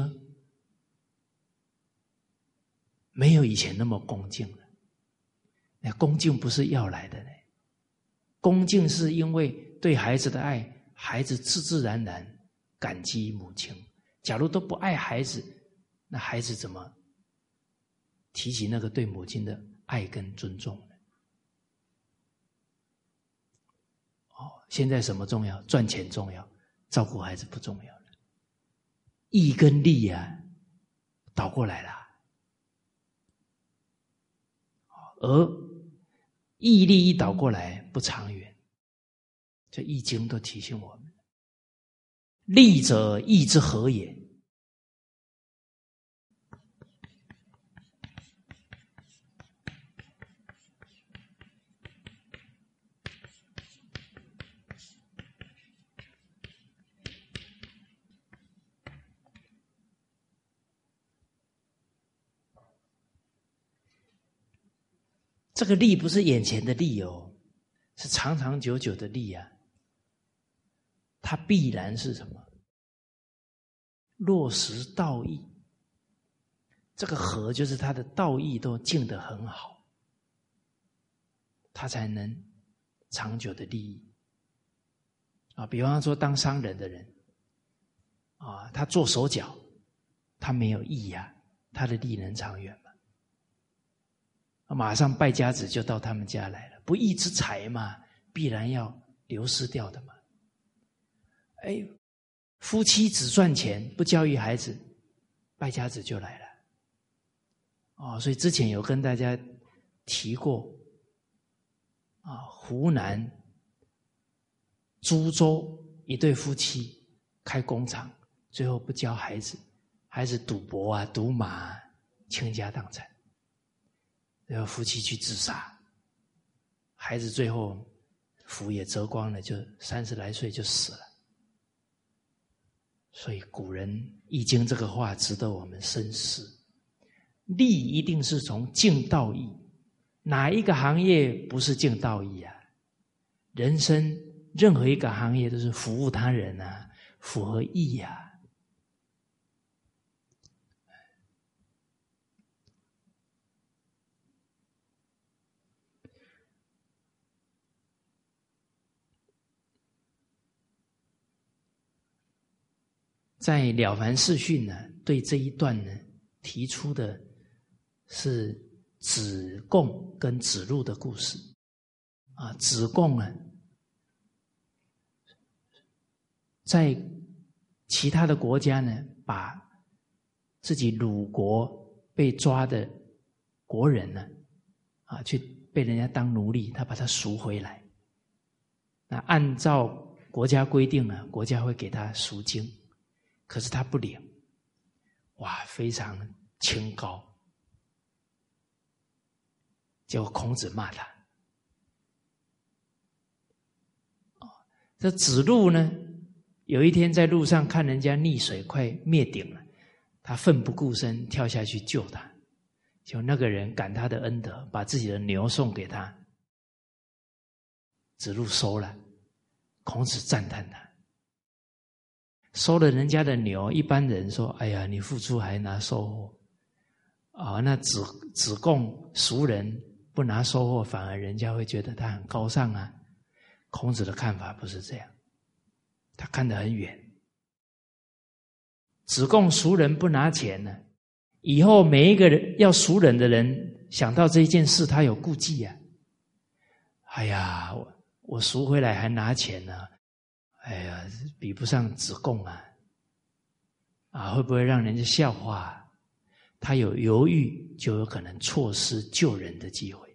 没有以前那么恭敬了。那恭敬不是要来的呢，恭敬是因为对孩子的爱，孩子自自然然感激母亲。假如都不爱孩子，那孩子怎么提起那个对母亲的爱跟尊重呢？哦，现在什么重要？赚钱重要，照顾孩子不重要了。义跟利啊，倒过来了。而毅力一倒过来不长远。这《易经》都提醒我们：利者义之和也。这个利不是眼前的利哦，是长长久久的利啊。它必然是什么？落实道义。这个和就是他的道义都尽得很好，他才能长久的利益啊。比方说，当商人的人啊，他做手脚，他没有义呀，他的利能长远。马上败家子就到他们家来了，不义之财嘛，必然要流失掉的嘛。哎，夫妻只赚钱不教育孩子，败家子就来了。哦，所以之前有跟大家提过，啊，湖南株洲一对夫妻开工厂，最后不教孩子，孩子赌博啊，赌马，倾家荡产。要夫妻去自杀，孩子最后福也折光了，就三十来岁就死了。所以古人《易经》这个话值得我们深思：利一定是从敬道义，哪一个行业不是敬道义啊？人生任何一个行业都是服务他人啊，符合义呀。在《了凡四训》呢，对这一段呢提出的是子贡跟子路的故事。啊，子贡啊，在其他的国家呢，把自己鲁国被抓的国人呢，啊，去被人家当奴隶，他把他赎回来。那按照国家规定呢，国家会给他赎金。可是他不领，哇，非常清高。结果孔子骂他。这子路呢，有一天在路上看人家溺水快灭顶了，他奋不顾身跳下去救他，就那个人感他的恩德，把自己的牛送给他，子路收了，孔子赞叹他。收了人家的牛，一般人说：“哎呀，你付出还拿收获啊？”那子子贡熟人不拿收获，反而人家会觉得他很高尚啊。孔子的看法不是这样，他看得很远。子贡熟人不拿钱呢，以后每一个人要熟人的人想到这一件事，他有顾忌呀。哎呀，我我赎回来还拿钱呢。哎呀，比不上子贡啊！啊，会不会让人家笑话？他有犹豫，就有可能错失救人的机会。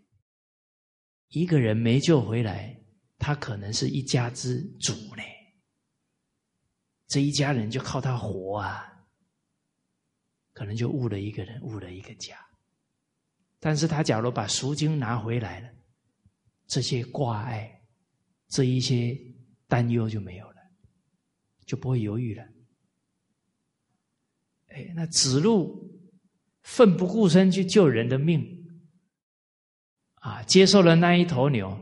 一个人没救回来，他可能是一家之主呢。这一家人就靠他活啊，可能就误了一个人，误了一个家。但是他假如把赎金拿回来了，这些挂碍，这一些。担忧就没有了，就不会犹豫了。哎，那子路奋不顾身去救人的命，啊，接受了那一头牛，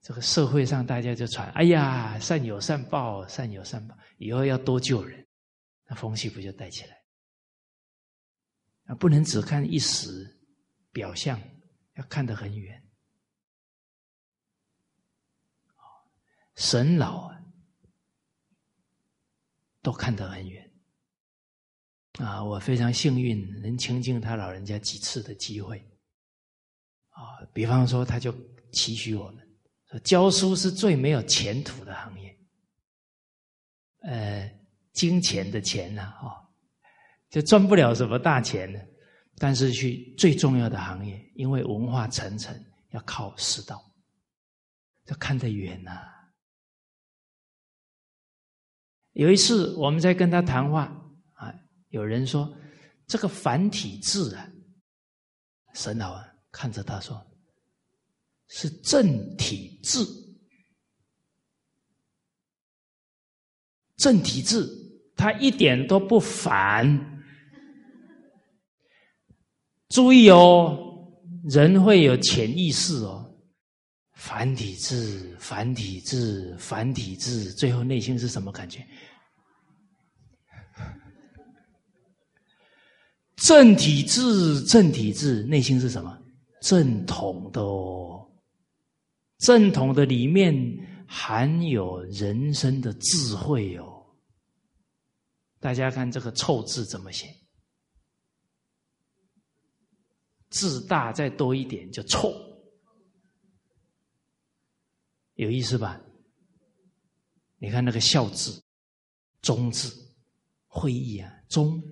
这个社会上大家就传：哎呀，善有善报，善有善报，以后要多救人，那风气不就带起来？啊，不能只看一时表象，要看得很远。神老啊，都看得很远啊！我非常幸运，能亲近他老人家几次的机会啊。比方说，他就期许我们说，教书是最没有前途的行业，呃，金钱的钱呐，哦，就赚不了什么大钱呢。但是去最重要的行业，因为文化层层要靠师道，要看得远呐。有一次我们在跟他谈话啊，有人说这个繁体字啊，沈老啊看着他说是正体字，正体字，他一点都不反。注意哦，人会有潜意识哦。繁体字，繁体字，繁体字，最后内心是什么感觉？正体字，正体字，内心是什么？正统的哦，正统的里面含有人生的智慧哦。大家看这个“臭”字怎么写？字大再多一点就臭，有意思吧？你看那个孝字、忠字、会意啊，忠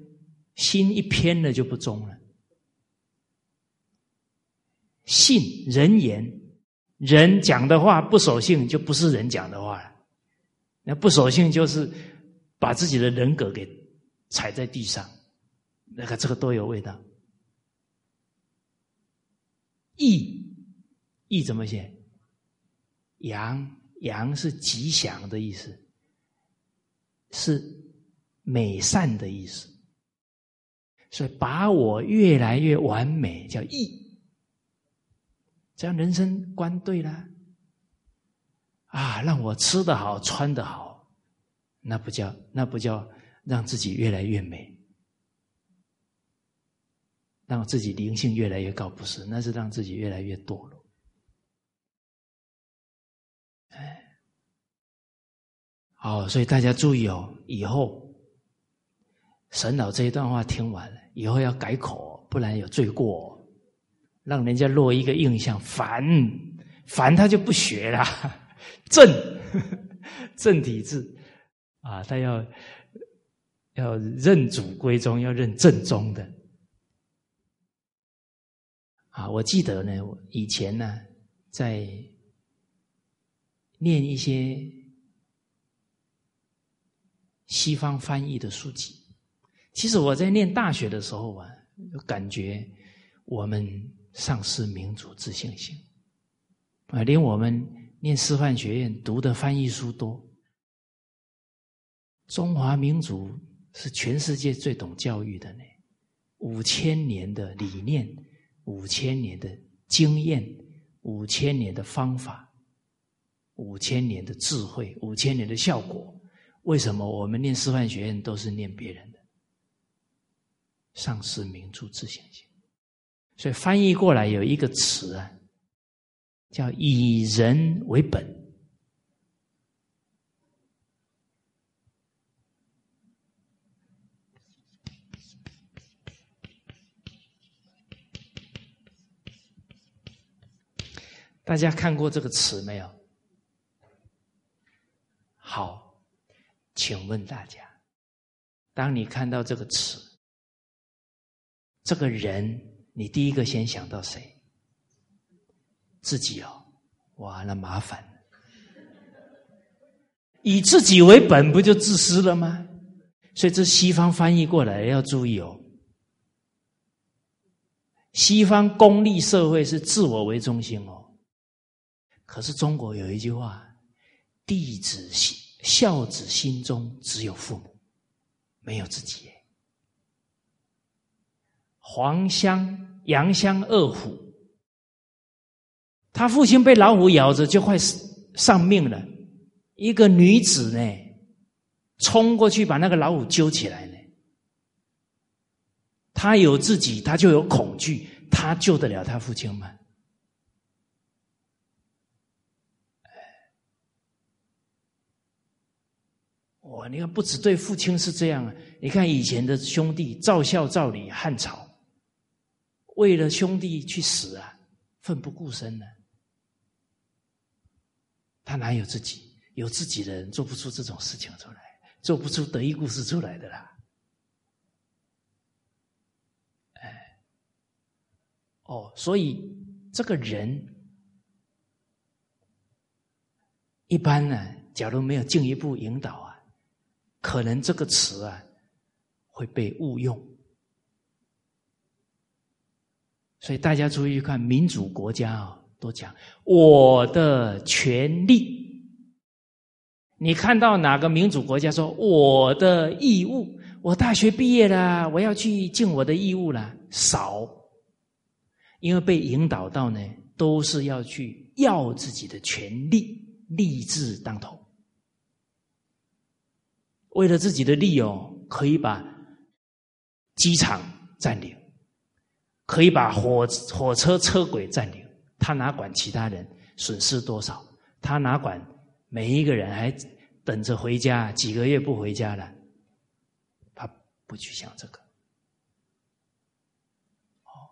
心一偏了就不忠了。信人言，人讲的话不守信，就不是人讲的话了。那不守信就是把自己的人格给踩在地上，那个这个都有味道。义，义怎么写？阳，阳是吉祥的意思，是美善的意思。所以把我越来越完美叫义，这样人生观对了。啊，让我吃得好，穿得好，那不叫那不叫让自己越来越美。让自己灵性越来越高，不是，那是让自己越来越堕落。哎，好，所以大家注意哦，以后沈老这一段话听完了，以后要改口，不然有罪过，让人家落一个印象，烦烦他就不学了。正 正体字啊，他要要认祖归宗，要认正宗的。啊，我记得呢，以前呢，在念一些西方翻译的书籍。其实我在念大学的时候啊，感觉我们丧失民族自信心啊，连我们念师范学院读的翻译书多。中华民族是全世界最懂教育的呢，五千年的理念。五千年的经验，五千年的方法，五千年的智慧，五千年的效果，为什么我们念师范学院都是念别人的？丧失民族自信心。所以翻译过来有一个词啊，叫以人为本。大家看过这个词没有？好，请问大家，当你看到这个词，这个人，你第一个先想到谁？自己哦，哇，那麻烦以自己为本，不就自私了吗？所以这西方翻译过来要注意哦。西方功利社会是自我为中心哦。可是中国有一句话：“弟子心孝子心中只有父母，没有自己。”黄香、杨香二虎，他父亲被老虎咬着就快丧命了，一个女子呢，冲过去把那个老虎揪起来呢。他有自己，他就有恐惧，他救得了他父亲吗？哇！你看，不止对父亲是这样啊！你看以前的兄弟，赵孝、赵李、汉朝，为了兄弟去死啊，奋不顾身呢。他哪有自己？有自己的人做不出这种事情出来，做不出得意故事出来的啦。哎，哦，所以这个人一般呢，假如没有进一步引导啊，可能这个词啊会被误用。所以大家注意看，民主国家啊，都讲我的权利。你看到哪个民主国家说我的义务？我大学毕业了，我要去尽我的义务了。少，因为被引导到呢，都是要去要自己的权利，立志当头。为了自己的利哦，可以把机场占领，可以把火火车车轨占领。他哪管其他人损失多少？他哪管每一个人还等着回家？几个月不回家了？他不去想这个，哦，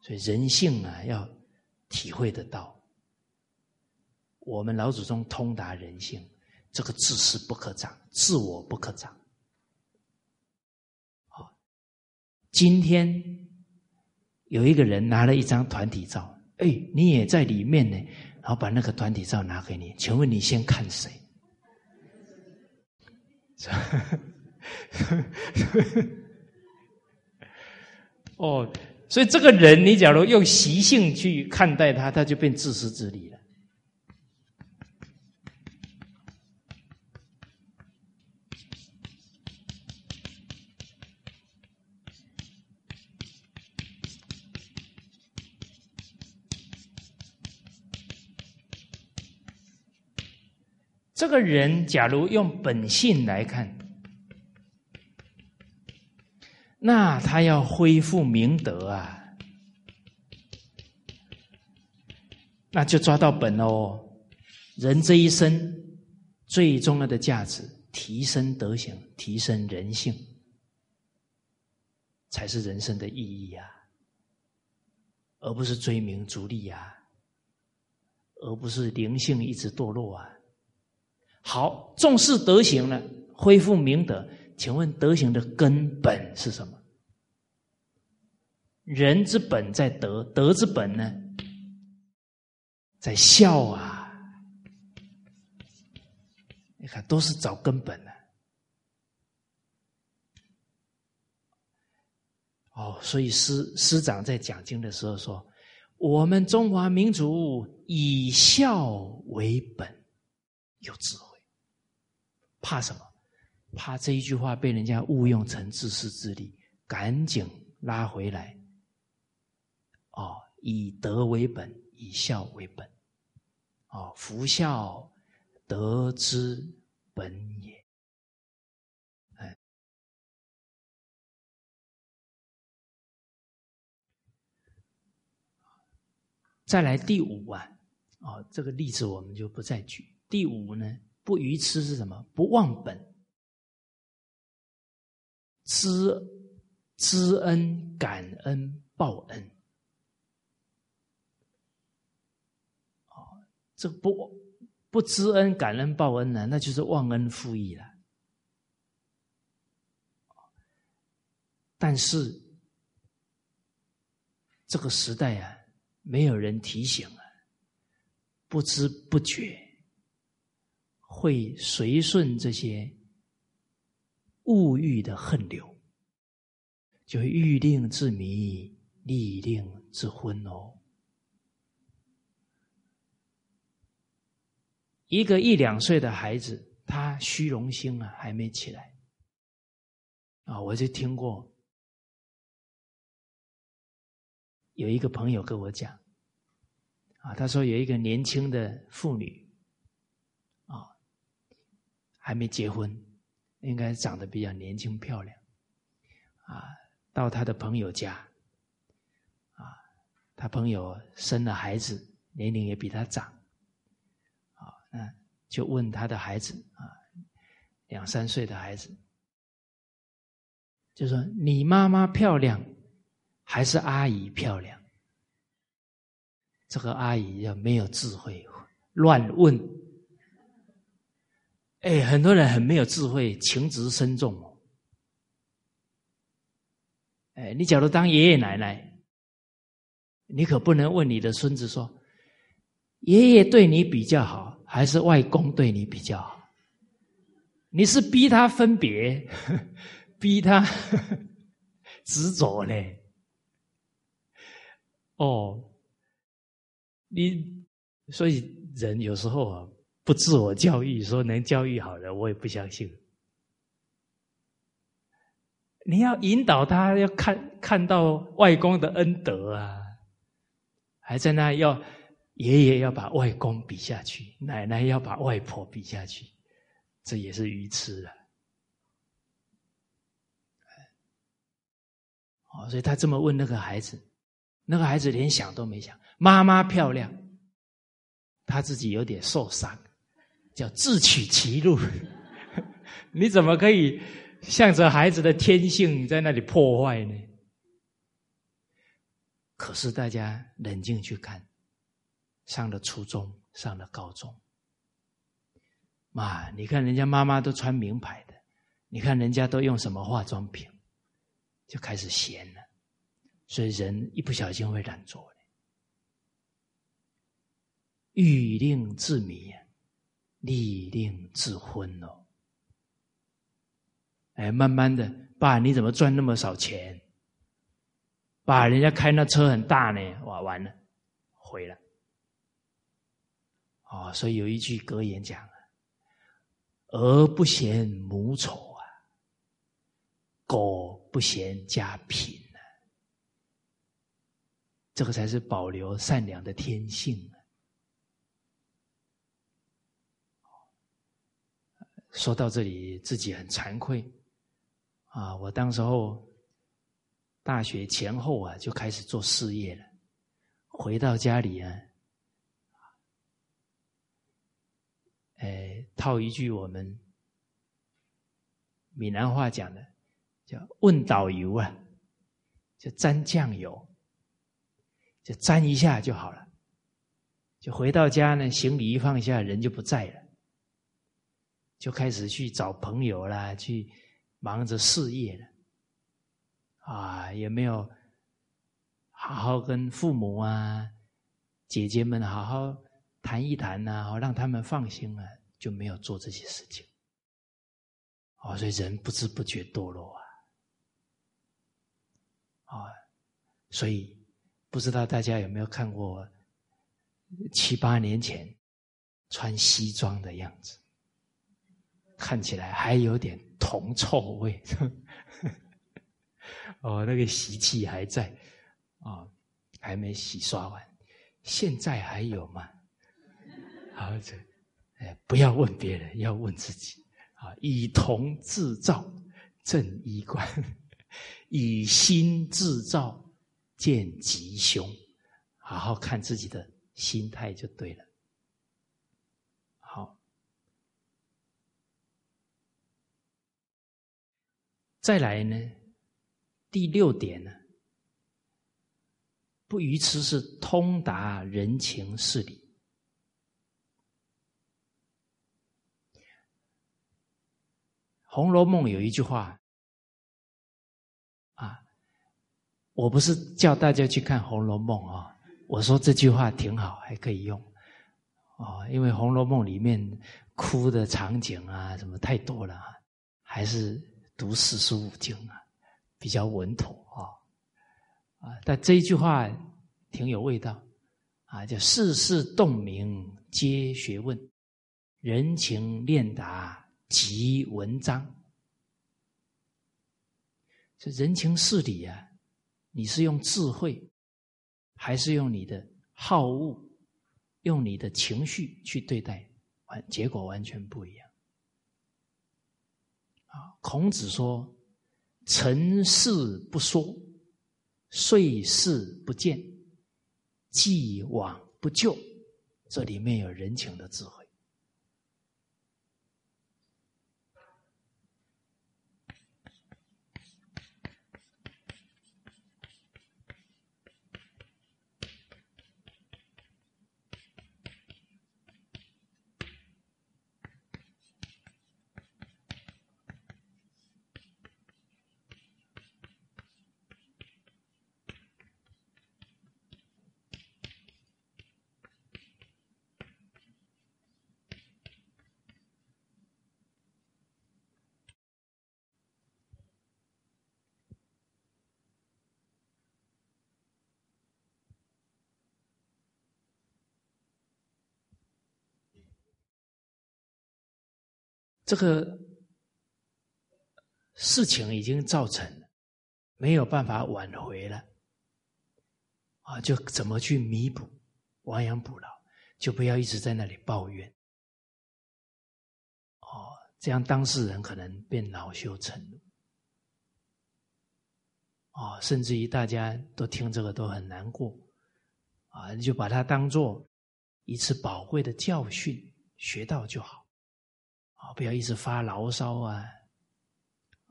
所以人性啊，要体会得到。我们老祖宗通达人性，这个自私不可长，自我不可长。好，今天有一个人拿了一张团体照，哎，你也在里面呢，然后把那个团体照拿给你，请问你先看谁？哦，所以这个人，你假如用习性去看待他，他就变自私自利了。这个人，假如用本性来看。那他要恢复明德啊，那就抓到本哦。人这一生最重要的价值，提升德行，提升人性，才是人生的意义啊，而不是追名逐利啊，而不是灵性一直堕落啊。好，重视德行了，恢复明德。请问德行的根本是什么？人之本在德，德之本呢，在孝啊！你看，都是找根本的。哦，所以师师长在讲经的时候说：“我们中华民族以孝为本，有智慧，怕什么？”怕这一句话被人家误用成自私自利，赶紧拉回来。哦，以德为本，以孝为本。哦，福孝德之本也。哎，再来第五啊，哦，这个例子我们就不再举。第五呢，不愚痴是什么？不忘本。知知恩、感恩、报恩，哦，这不不知恩、感恩、报恩呢，那就是忘恩负义了。但是这个时代啊，没有人提醒啊，不知不觉会随顺这些。物欲的横流，就欲令自迷，利令自昏哦。一个一两岁的孩子，他虚荣心啊还没起来啊！我就听过有一个朋友跟我讲啊，他说有一个年轻的妇女，还没结婚。应该长得比较年轻漂亮，啊，到他的朋友家，啊，他朋友生了孩子，年龄也比他长，啊，那就问他的孩子啊，两三岁的孩子，就说你妈妈漂亮还是阿姨漂亮？这个阿姨要没有智慧，乱问。哎，很多人很没有智慧，情直深重哦。哎，你假如当爷爷奶奶，你可不能问你的孙子说：“爷爷对你比较好，还是外公对你比较好？”你是逼他分别，逼他 执着嘞。哦，你所以人有时候啊，不自我教育，说能教育好人，我也不相信。你要引导他，要看看到外公的恩德啊，还在那要爷爷要把外公比下去，奶奶要把外婆比下去，这也是愚痴啊！哦，所以他这么问那个孩子，那个孩子连想都没想，妈妈漂亮，他自己有点受伤，叫自取其辱。你怎么可以？向着孩子的天性在那里破坏呢？可是大家冷静去看，上了初中，上了高中，妈，你看人家妈妈都穿名牌的，你看人家都用什么化妆品，就开始闲了。所以人一不小心会懒惰的。欲令自迷，利令自昏哦。哎，慢慢的，爸，你怎么赚那么少钱？爸，人家开那车很大呢，哇，完了，毁了。哦，所以有一句格言讲：“儿不嫌母丑啊，狗不嫌家贫啊。”这个才是保留善良的天性啊。说到这里，自己很惭愧。啊，我当时候大学前后啊，就开始做事业了。回到家里啊，哎，套一句我们闽南话讲的，叫“问导游”啊，就沾酱油，就沾一下就好了。就回到家呢，行李一放下，人就不在了，就开始去找朋友啦，去。忙着事业了，啊，也没有好好跟父母啊、姐姐们好好谈一谈呐，让他们放心啊，就没有做这些事情。哦，所以人不知不觉堕落啊，啊，所以不知道大家有没有看过七八年前穿西装的样子，看起来还有点。铜臭味，哦，那个习气还在，啊，还没洗刷完，现在还有吗？好，这，哎，不要问别人，要问自己啊！以铜制造正衣冠，以心制造见吉凶，好好看自己的心态就对了。再来呢，第六点呢，不愚痴是通达人情事理。《红楼梦》有一句话啊，我不是叫大家去看《红楼梦》啊，我说这句话挺好，还可以用哦，因为《红楼梦》里面哭的场景啊，什么太多了，还是。读四书五经啊，比较稳妥啊啊！但这一句话挺有味道啊，叫“世事洞明皆学问，人情练达即文章”。这人情事理啊，你是用智慧，还是用你的好恶，用你的情绪去对待，完结果完全不一样。孔子说：“成事不说，遂事不见，既往不咎。”这里面有人情的智慧。这个事情已经造成了，没有办法挽回了，啊，就怎么去弥补、亡羊补牢，就不要一直在那里抱怨。哦，这样当事人可能变恼羞成怒。哦，甚至于大家都听这个都很难过，啊，你就把它当做一次宝贵的教训，学到就好，啊，不要一直发牢骚啊，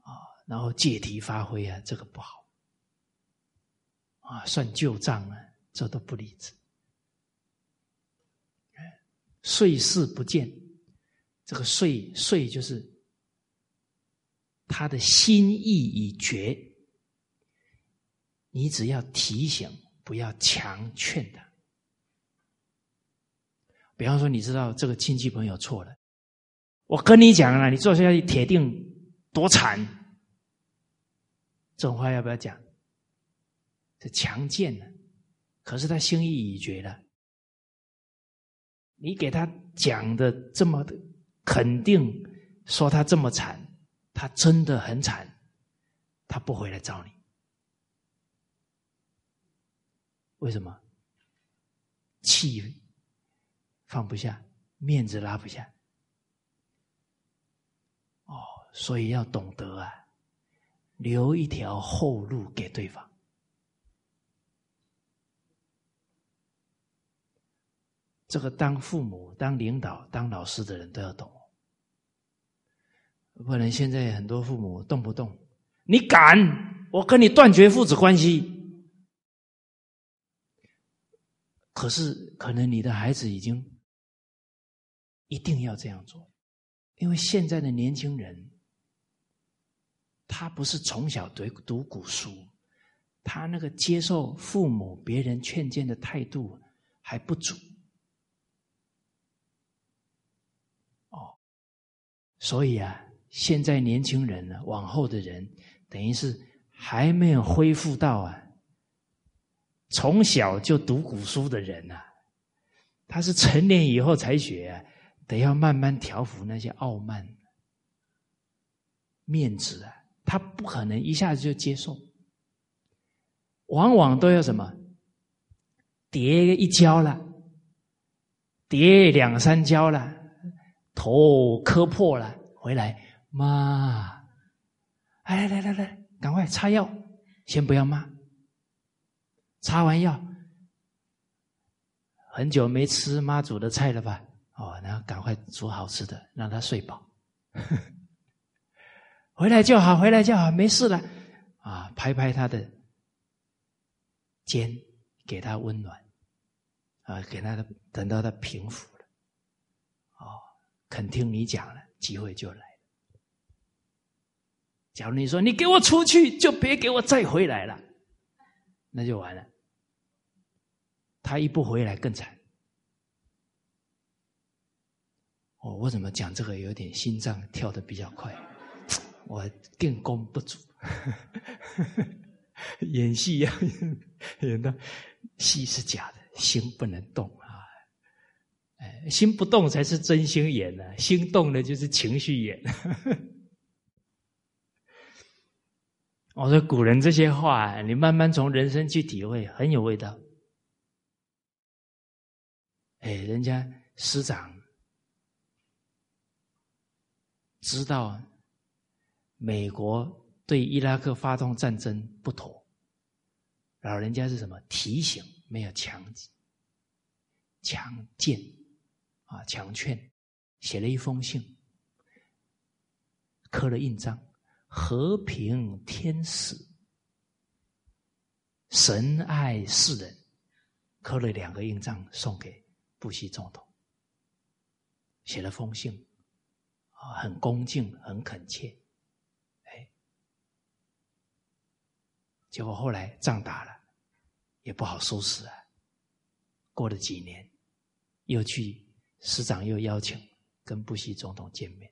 啊，然后借题发挥啊，这个不好，啊，算旧账啊，这都不理智。睡事不见，这个睡睡就是他的心意已决。你只要提醒，不要强劝他。比方说，你知道这个亲戚朋友错了，我跟你讲了，你做下去铁定多惨。这种话要不要讲？这强健了，可是他心意已决了。你给他讲的这么肯定，说他这么惨，他真的很惨，他不回来找你。为什么？气放不下，面子拉不下。哦，所以要懂得啊，留一条后路给对方。这个当父母、当领导、当老师的人都要懂，不然现在很多父母动不动，你敢，我跟你断绝父子关系。可是，可能你的孩子已经一定要这样做，因为现在的年轻人，他不是从小读读古书，他那个接受父母、别人劝谏的态度还不足。哦，所以啊，现在年轻人呢，往后的人，等于是还没有恢复到啊。从小就读古书的人呐，他是成年以后才学，得要慢慢调服那些傲慢、面子啊，他不可能一下子就接受，往往都要什么跌一跤了，跌两三跤了，头磕破了，回来妈，来来来来，赶快擦药，先不要骂。擦完药，很久没吃妈煮的菜了吧？哦，然后赶快煮好吃的，让他睡饱。回来就好，回来就好，没事了。啊，拍拍他的肩，给他温暖。啊，给他的，等到他平复了，哦，肯听你讲了，机会就来了。假如你说你给我出去，就别给我再回来了，那就完了。他一不回来更惨。哦，我怎么讲这个有点心脏跳的比较快？我定功不足，演戏要演的戏是假的，心不能动啊！哎，心不动才是真心演呢，心动了就是情绪演。我说古人这些话，你慢慢从人生去体会，很有味道。哎，人家师长知道美国对伊拉克发动战争不妥，老人家是什么？提醒？没有强强谏啊，强劝，写了一封信，刻了印章，和平天使，神爱世人，刻了两个印章送给。布希总统。写了封信，啊，很恭敬，很恳切，哎，结果后来仗打了，也不好收拾啊。过了几年，又去师长又邀请跟布希总统见面，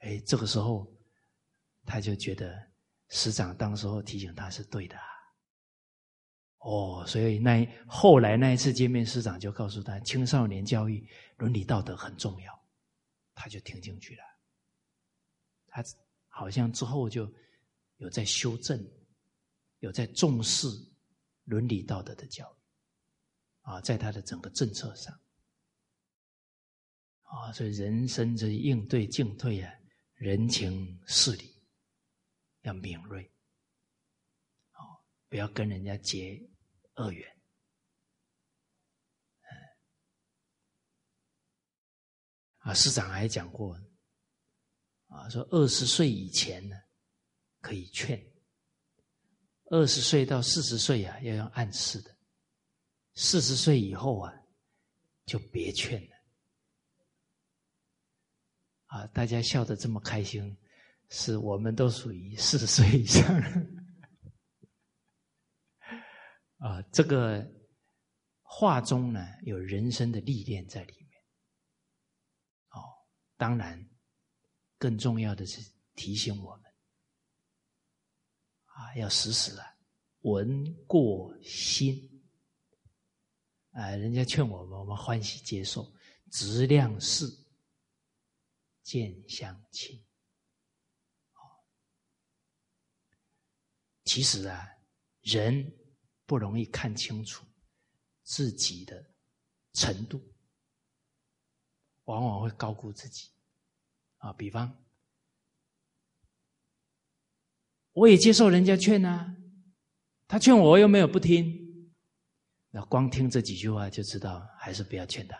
哎，这个时候他就觉得师长当时候提醒他是对的啊。哦，所以那后来那一次见面，师长就告诉他，青少年教育伦理道德很重要。他就听进去了。他好像之后就有在修正，有在重视伦理道德的教育啊，在他的整个政策上啊，所以人生这应对进退啊，人情事理要敏锐，哦，不要跟人家结恶缘。啊，师长还讲过，啊，说二十岁以前呢，可以劝；二十岁到四十岁啊，要用暗示的；四十岁以后啊，就别劝了。啊，大家笑得这么开心，是我们都属于四十岁以上。啊，这个话中呢，有人生的历练在里面。哦当然，更重要的是提醒我啊，要时时啊闻过心啊，人家劝我们，我们欢喜接受，质量是见相亲。其实啊，人不容易看清楚自己的程度。往往会高估自己，啊，比方，我也接受人家劝啊，他劝我又没有不听，那光听这几句话就知道，还是不要劝他。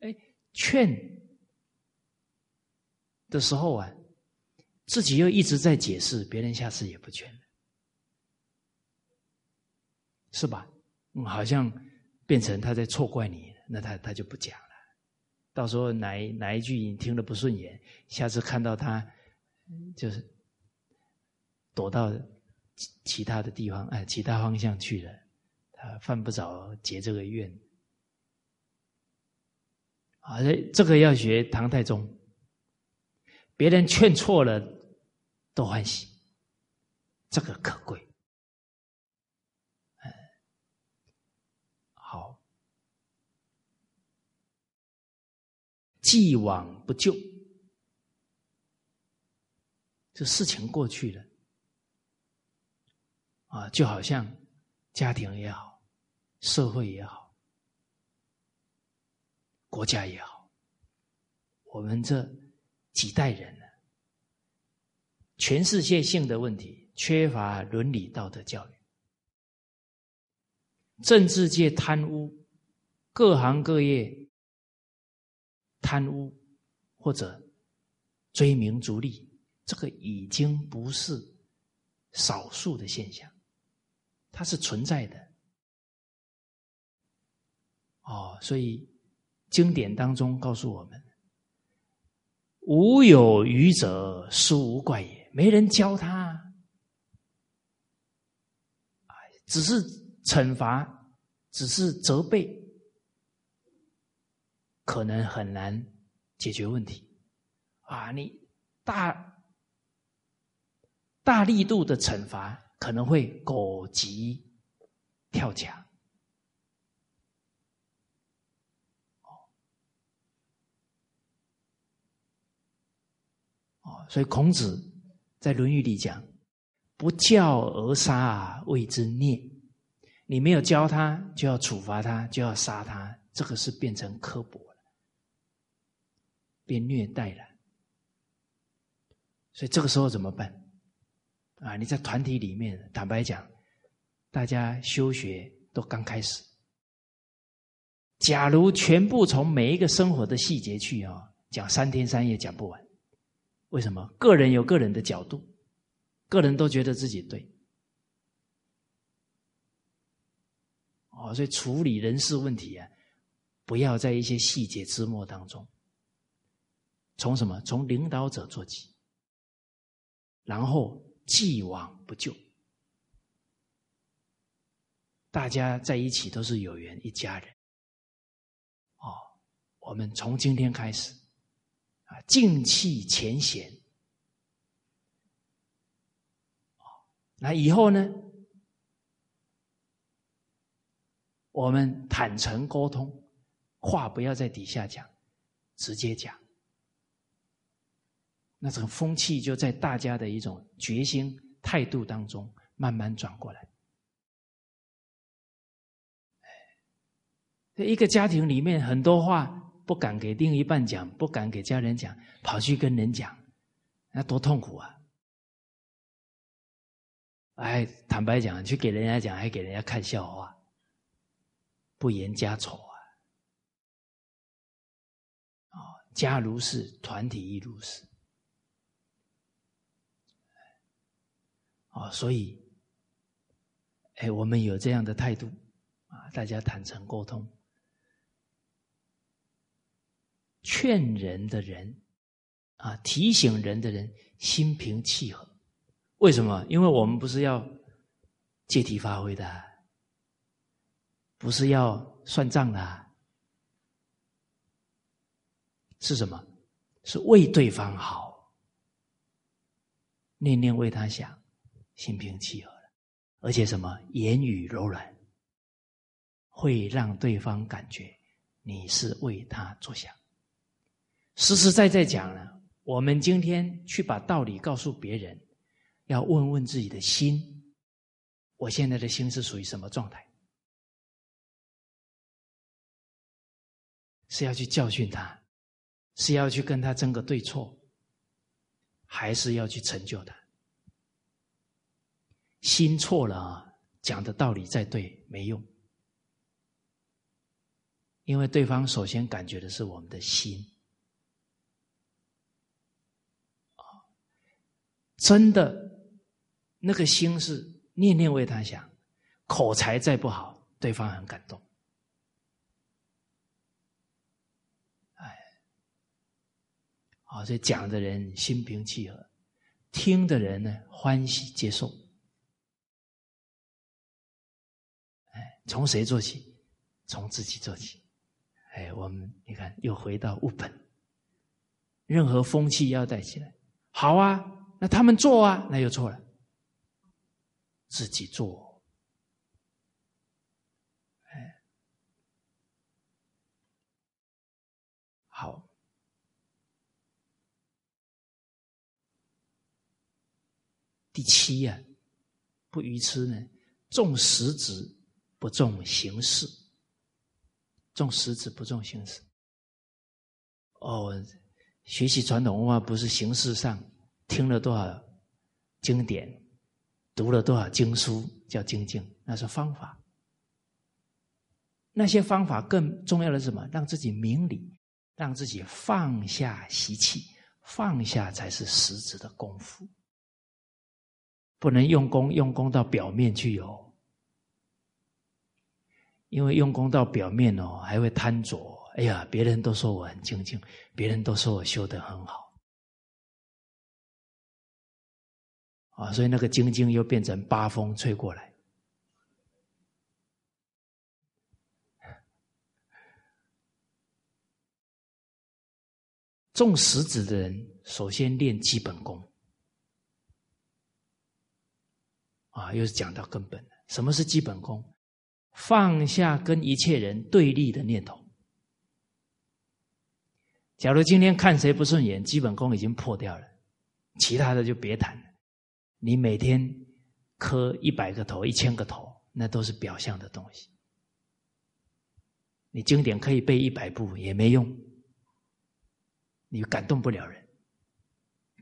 哎，劝的时候啊，自己又一直在解释，别人下次也不劝了，是吧？嗯，好像。变成他在错怪你，那他他就不讲了。到时候哪哪一句你听了不顺眼，下次看到他就是躲到其他的地方，哎，其他方向去了，他犯不着结这个怨。啊，这这个要学唐太宗，别人劝错了都欢喜，这个可贵。既往不咎，这事情过去了啊，就好像家庭也好，社会也好，国家也好，我们这几代人呢，全世界性的问题，缺乏伦理道德教育，政治界贪污，各行各业。贪污或者追名逐利，这个已经不是少数的现象，它是存在的。哦，所以经典当中告诉我们：“无有愚者，殊无怪也。”没人教他，只是惩罚，只是责备。可能很难解决问题啊！你大大力度的惩罚可能会狗急跳墙哦，所以孔子在《论语》里讲：“不教而杀，谓之孽。”你没有教他，就要处罚他，就要杀他，这个是变成刻薄。被虐待了，所以这个时候怎么办？啊，你在团体里面，坦白讲，大家修学都刚开始。假如全部从每一个生活的细节去啊，讲三天三夜讲不完。为什么？个人有个人的角度，个人都觉得自己对。哦，所以处理人事问题啊，不要在一些细节之末当中。从什么？从领导者做起，然后既往不咎。大家在一起都是有缘一家人。哦，我们从今天开始，啊，静气前嫌。那以后呢？我们坦诚沟通，话不要在底下讲，直接讲。那这个风气就在大家的一种决心态度当中慢慢转过来。一个家庭里面很多话不敢给另一半讲，不敢给家人讲，跑去跟人讲，那多痛苦啊！哎，坦白讲，去给人家讲，还给人家看笑话，不言家丑啊！哦，家如是，团体亦如是。啊，所以，哎，我们有这样的态度啊，大家坦诚沟通，劝人的人啊，提醒人的人心平气和。为什么？因为我们不是要借题发挥的，不是要算账的，是什么？是为对方好，念念为他想。心平气和了，而且什么言语柔软，会让对方感觉你是为他着想。实实在在讲了，我们今天去把道理告诉别人，要问问自己的心，我现在的心是属于什么状态？是要去教训他，是要去跟他争个对错，还是要去成就他？心错了啊，讲的道理再对没用，因为对方首先感觉的是我们的心。真的那个心是念念为他想，口才再不好，对方很感动，哎，好，所以讲的人心平气和，听的人呢欢喜接受。从谁做起？从自己做起。哎，我们你看，又回到物本。任何风气要带起来，好啊，那他们做啊，那又错了。自己做，哎，好。第七呀，不愚痴呢，重实质。不重形式，重实质不重形式。哦，学习传统文化不是形式上听了多少经典，读了多少经书叫精进，那是方法。那些方法更重要的是什么？让自己明理，让自己放下习气，放下才是实质的功夫。不能用功，用功到表面去有。因为用功到表面哦，还会贪着。哎呀，别人都说我很精进，别人都说我修得很好，啊，所以那个精进又变成八风吹过来。重实质的人，首先练基本功，啊，又是讲到根本什么是基本功？放下跟一切人对立的念头。假如今天看谁不顺眼，基本功已经破掉了，其他的就别谈了。你每天磕一百个头、一千个头，那都是表象的东西。你经典可以背一百部也没用，你感动不了人。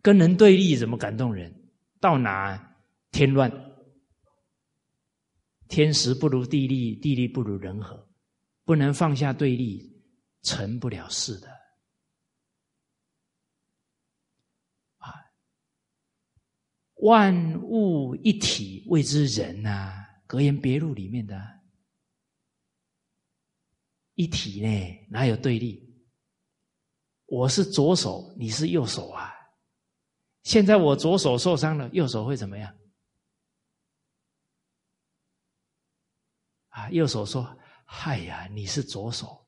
跟人对立怎么感动人？到哪添乱？天时不如地利，地利不如人和，不能放下对立，成不了事的。啊，万物一体谓之人呐，《格言别录》里面的一体呢，哪有对立？我是左手，你是右手啊。现在我左手受伤了，右手会怎么样？啊，右手说：“嗨呀，你是左手，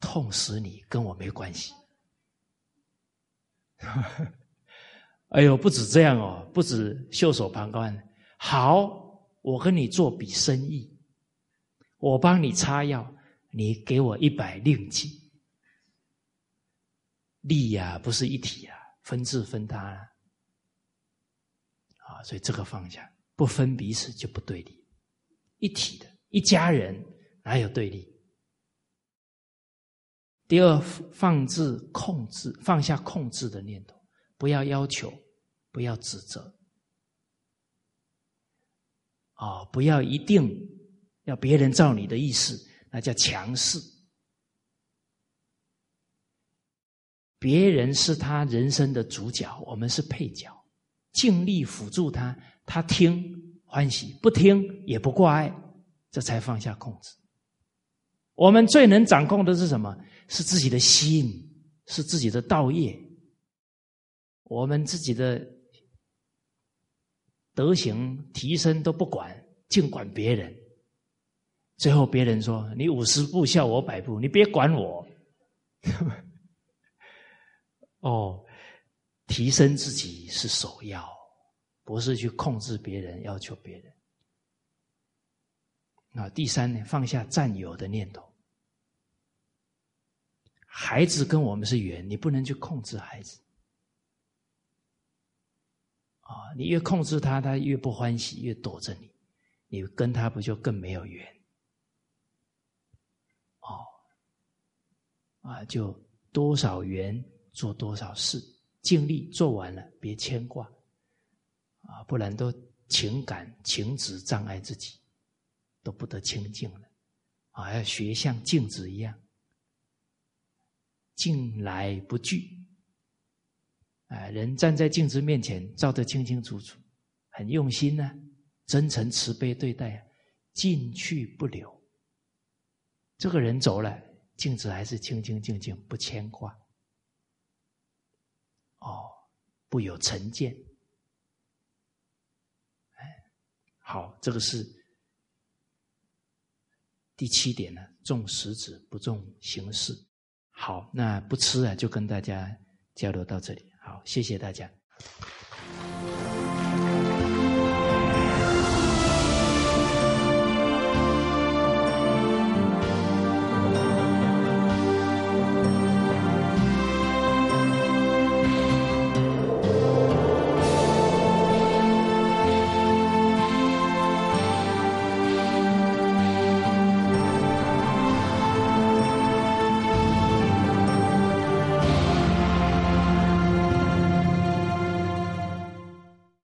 痛死你，跟我没关系。”哎呦，不止这样哦，不止袖手旁观。好，我跟你做笔生意，我帮你擦药，你给我一百令吉，力呀不是一体啊，分治分他啊，啊，所以这个放下不分彼此就不对立，一体的一家人哪有对立？第二，放置控制，放下控制的念头，不要要求，不要指责，啊，不要一定要别人照你的意思。那叫强势，别人是他人生的主角，我们是配角，尽力辅助他，他听欢喜，不听也不挂碍，这才放下控制。我们最能掌控的是什么？是自己的心，是自己的道业，我们自己的德行提升都不管，尽管别人。最后，别人说：“你五十步笑我百步，你别管我。”哦，提升自己是首要，不是去控制别人、要求别人。啊，第三呢，放下占有的念头。孩子跟我们是缘，你不能去控制孩子。啊，你越控制他，他越不欢喜，越躲着你，你跟他不就更没有缘？哦啊，就多少缘做多少事，尽力做完了，别牵挂，啊，不然都情感情执障碍自己，都不得清净了。啊，要学像镜子一样，镜来不惧。啊，人站在镜子面前，照得清清楚楚，很用心呢，真诚慈悲对待，进去不留。这个人走了。镜子还是清清净净，不牵挂。哦，不有成见。哎，好，这个是第七点呢，重实质不重形式。好，那不吃啊，就跟大家交流到这里。好，谢谢大家。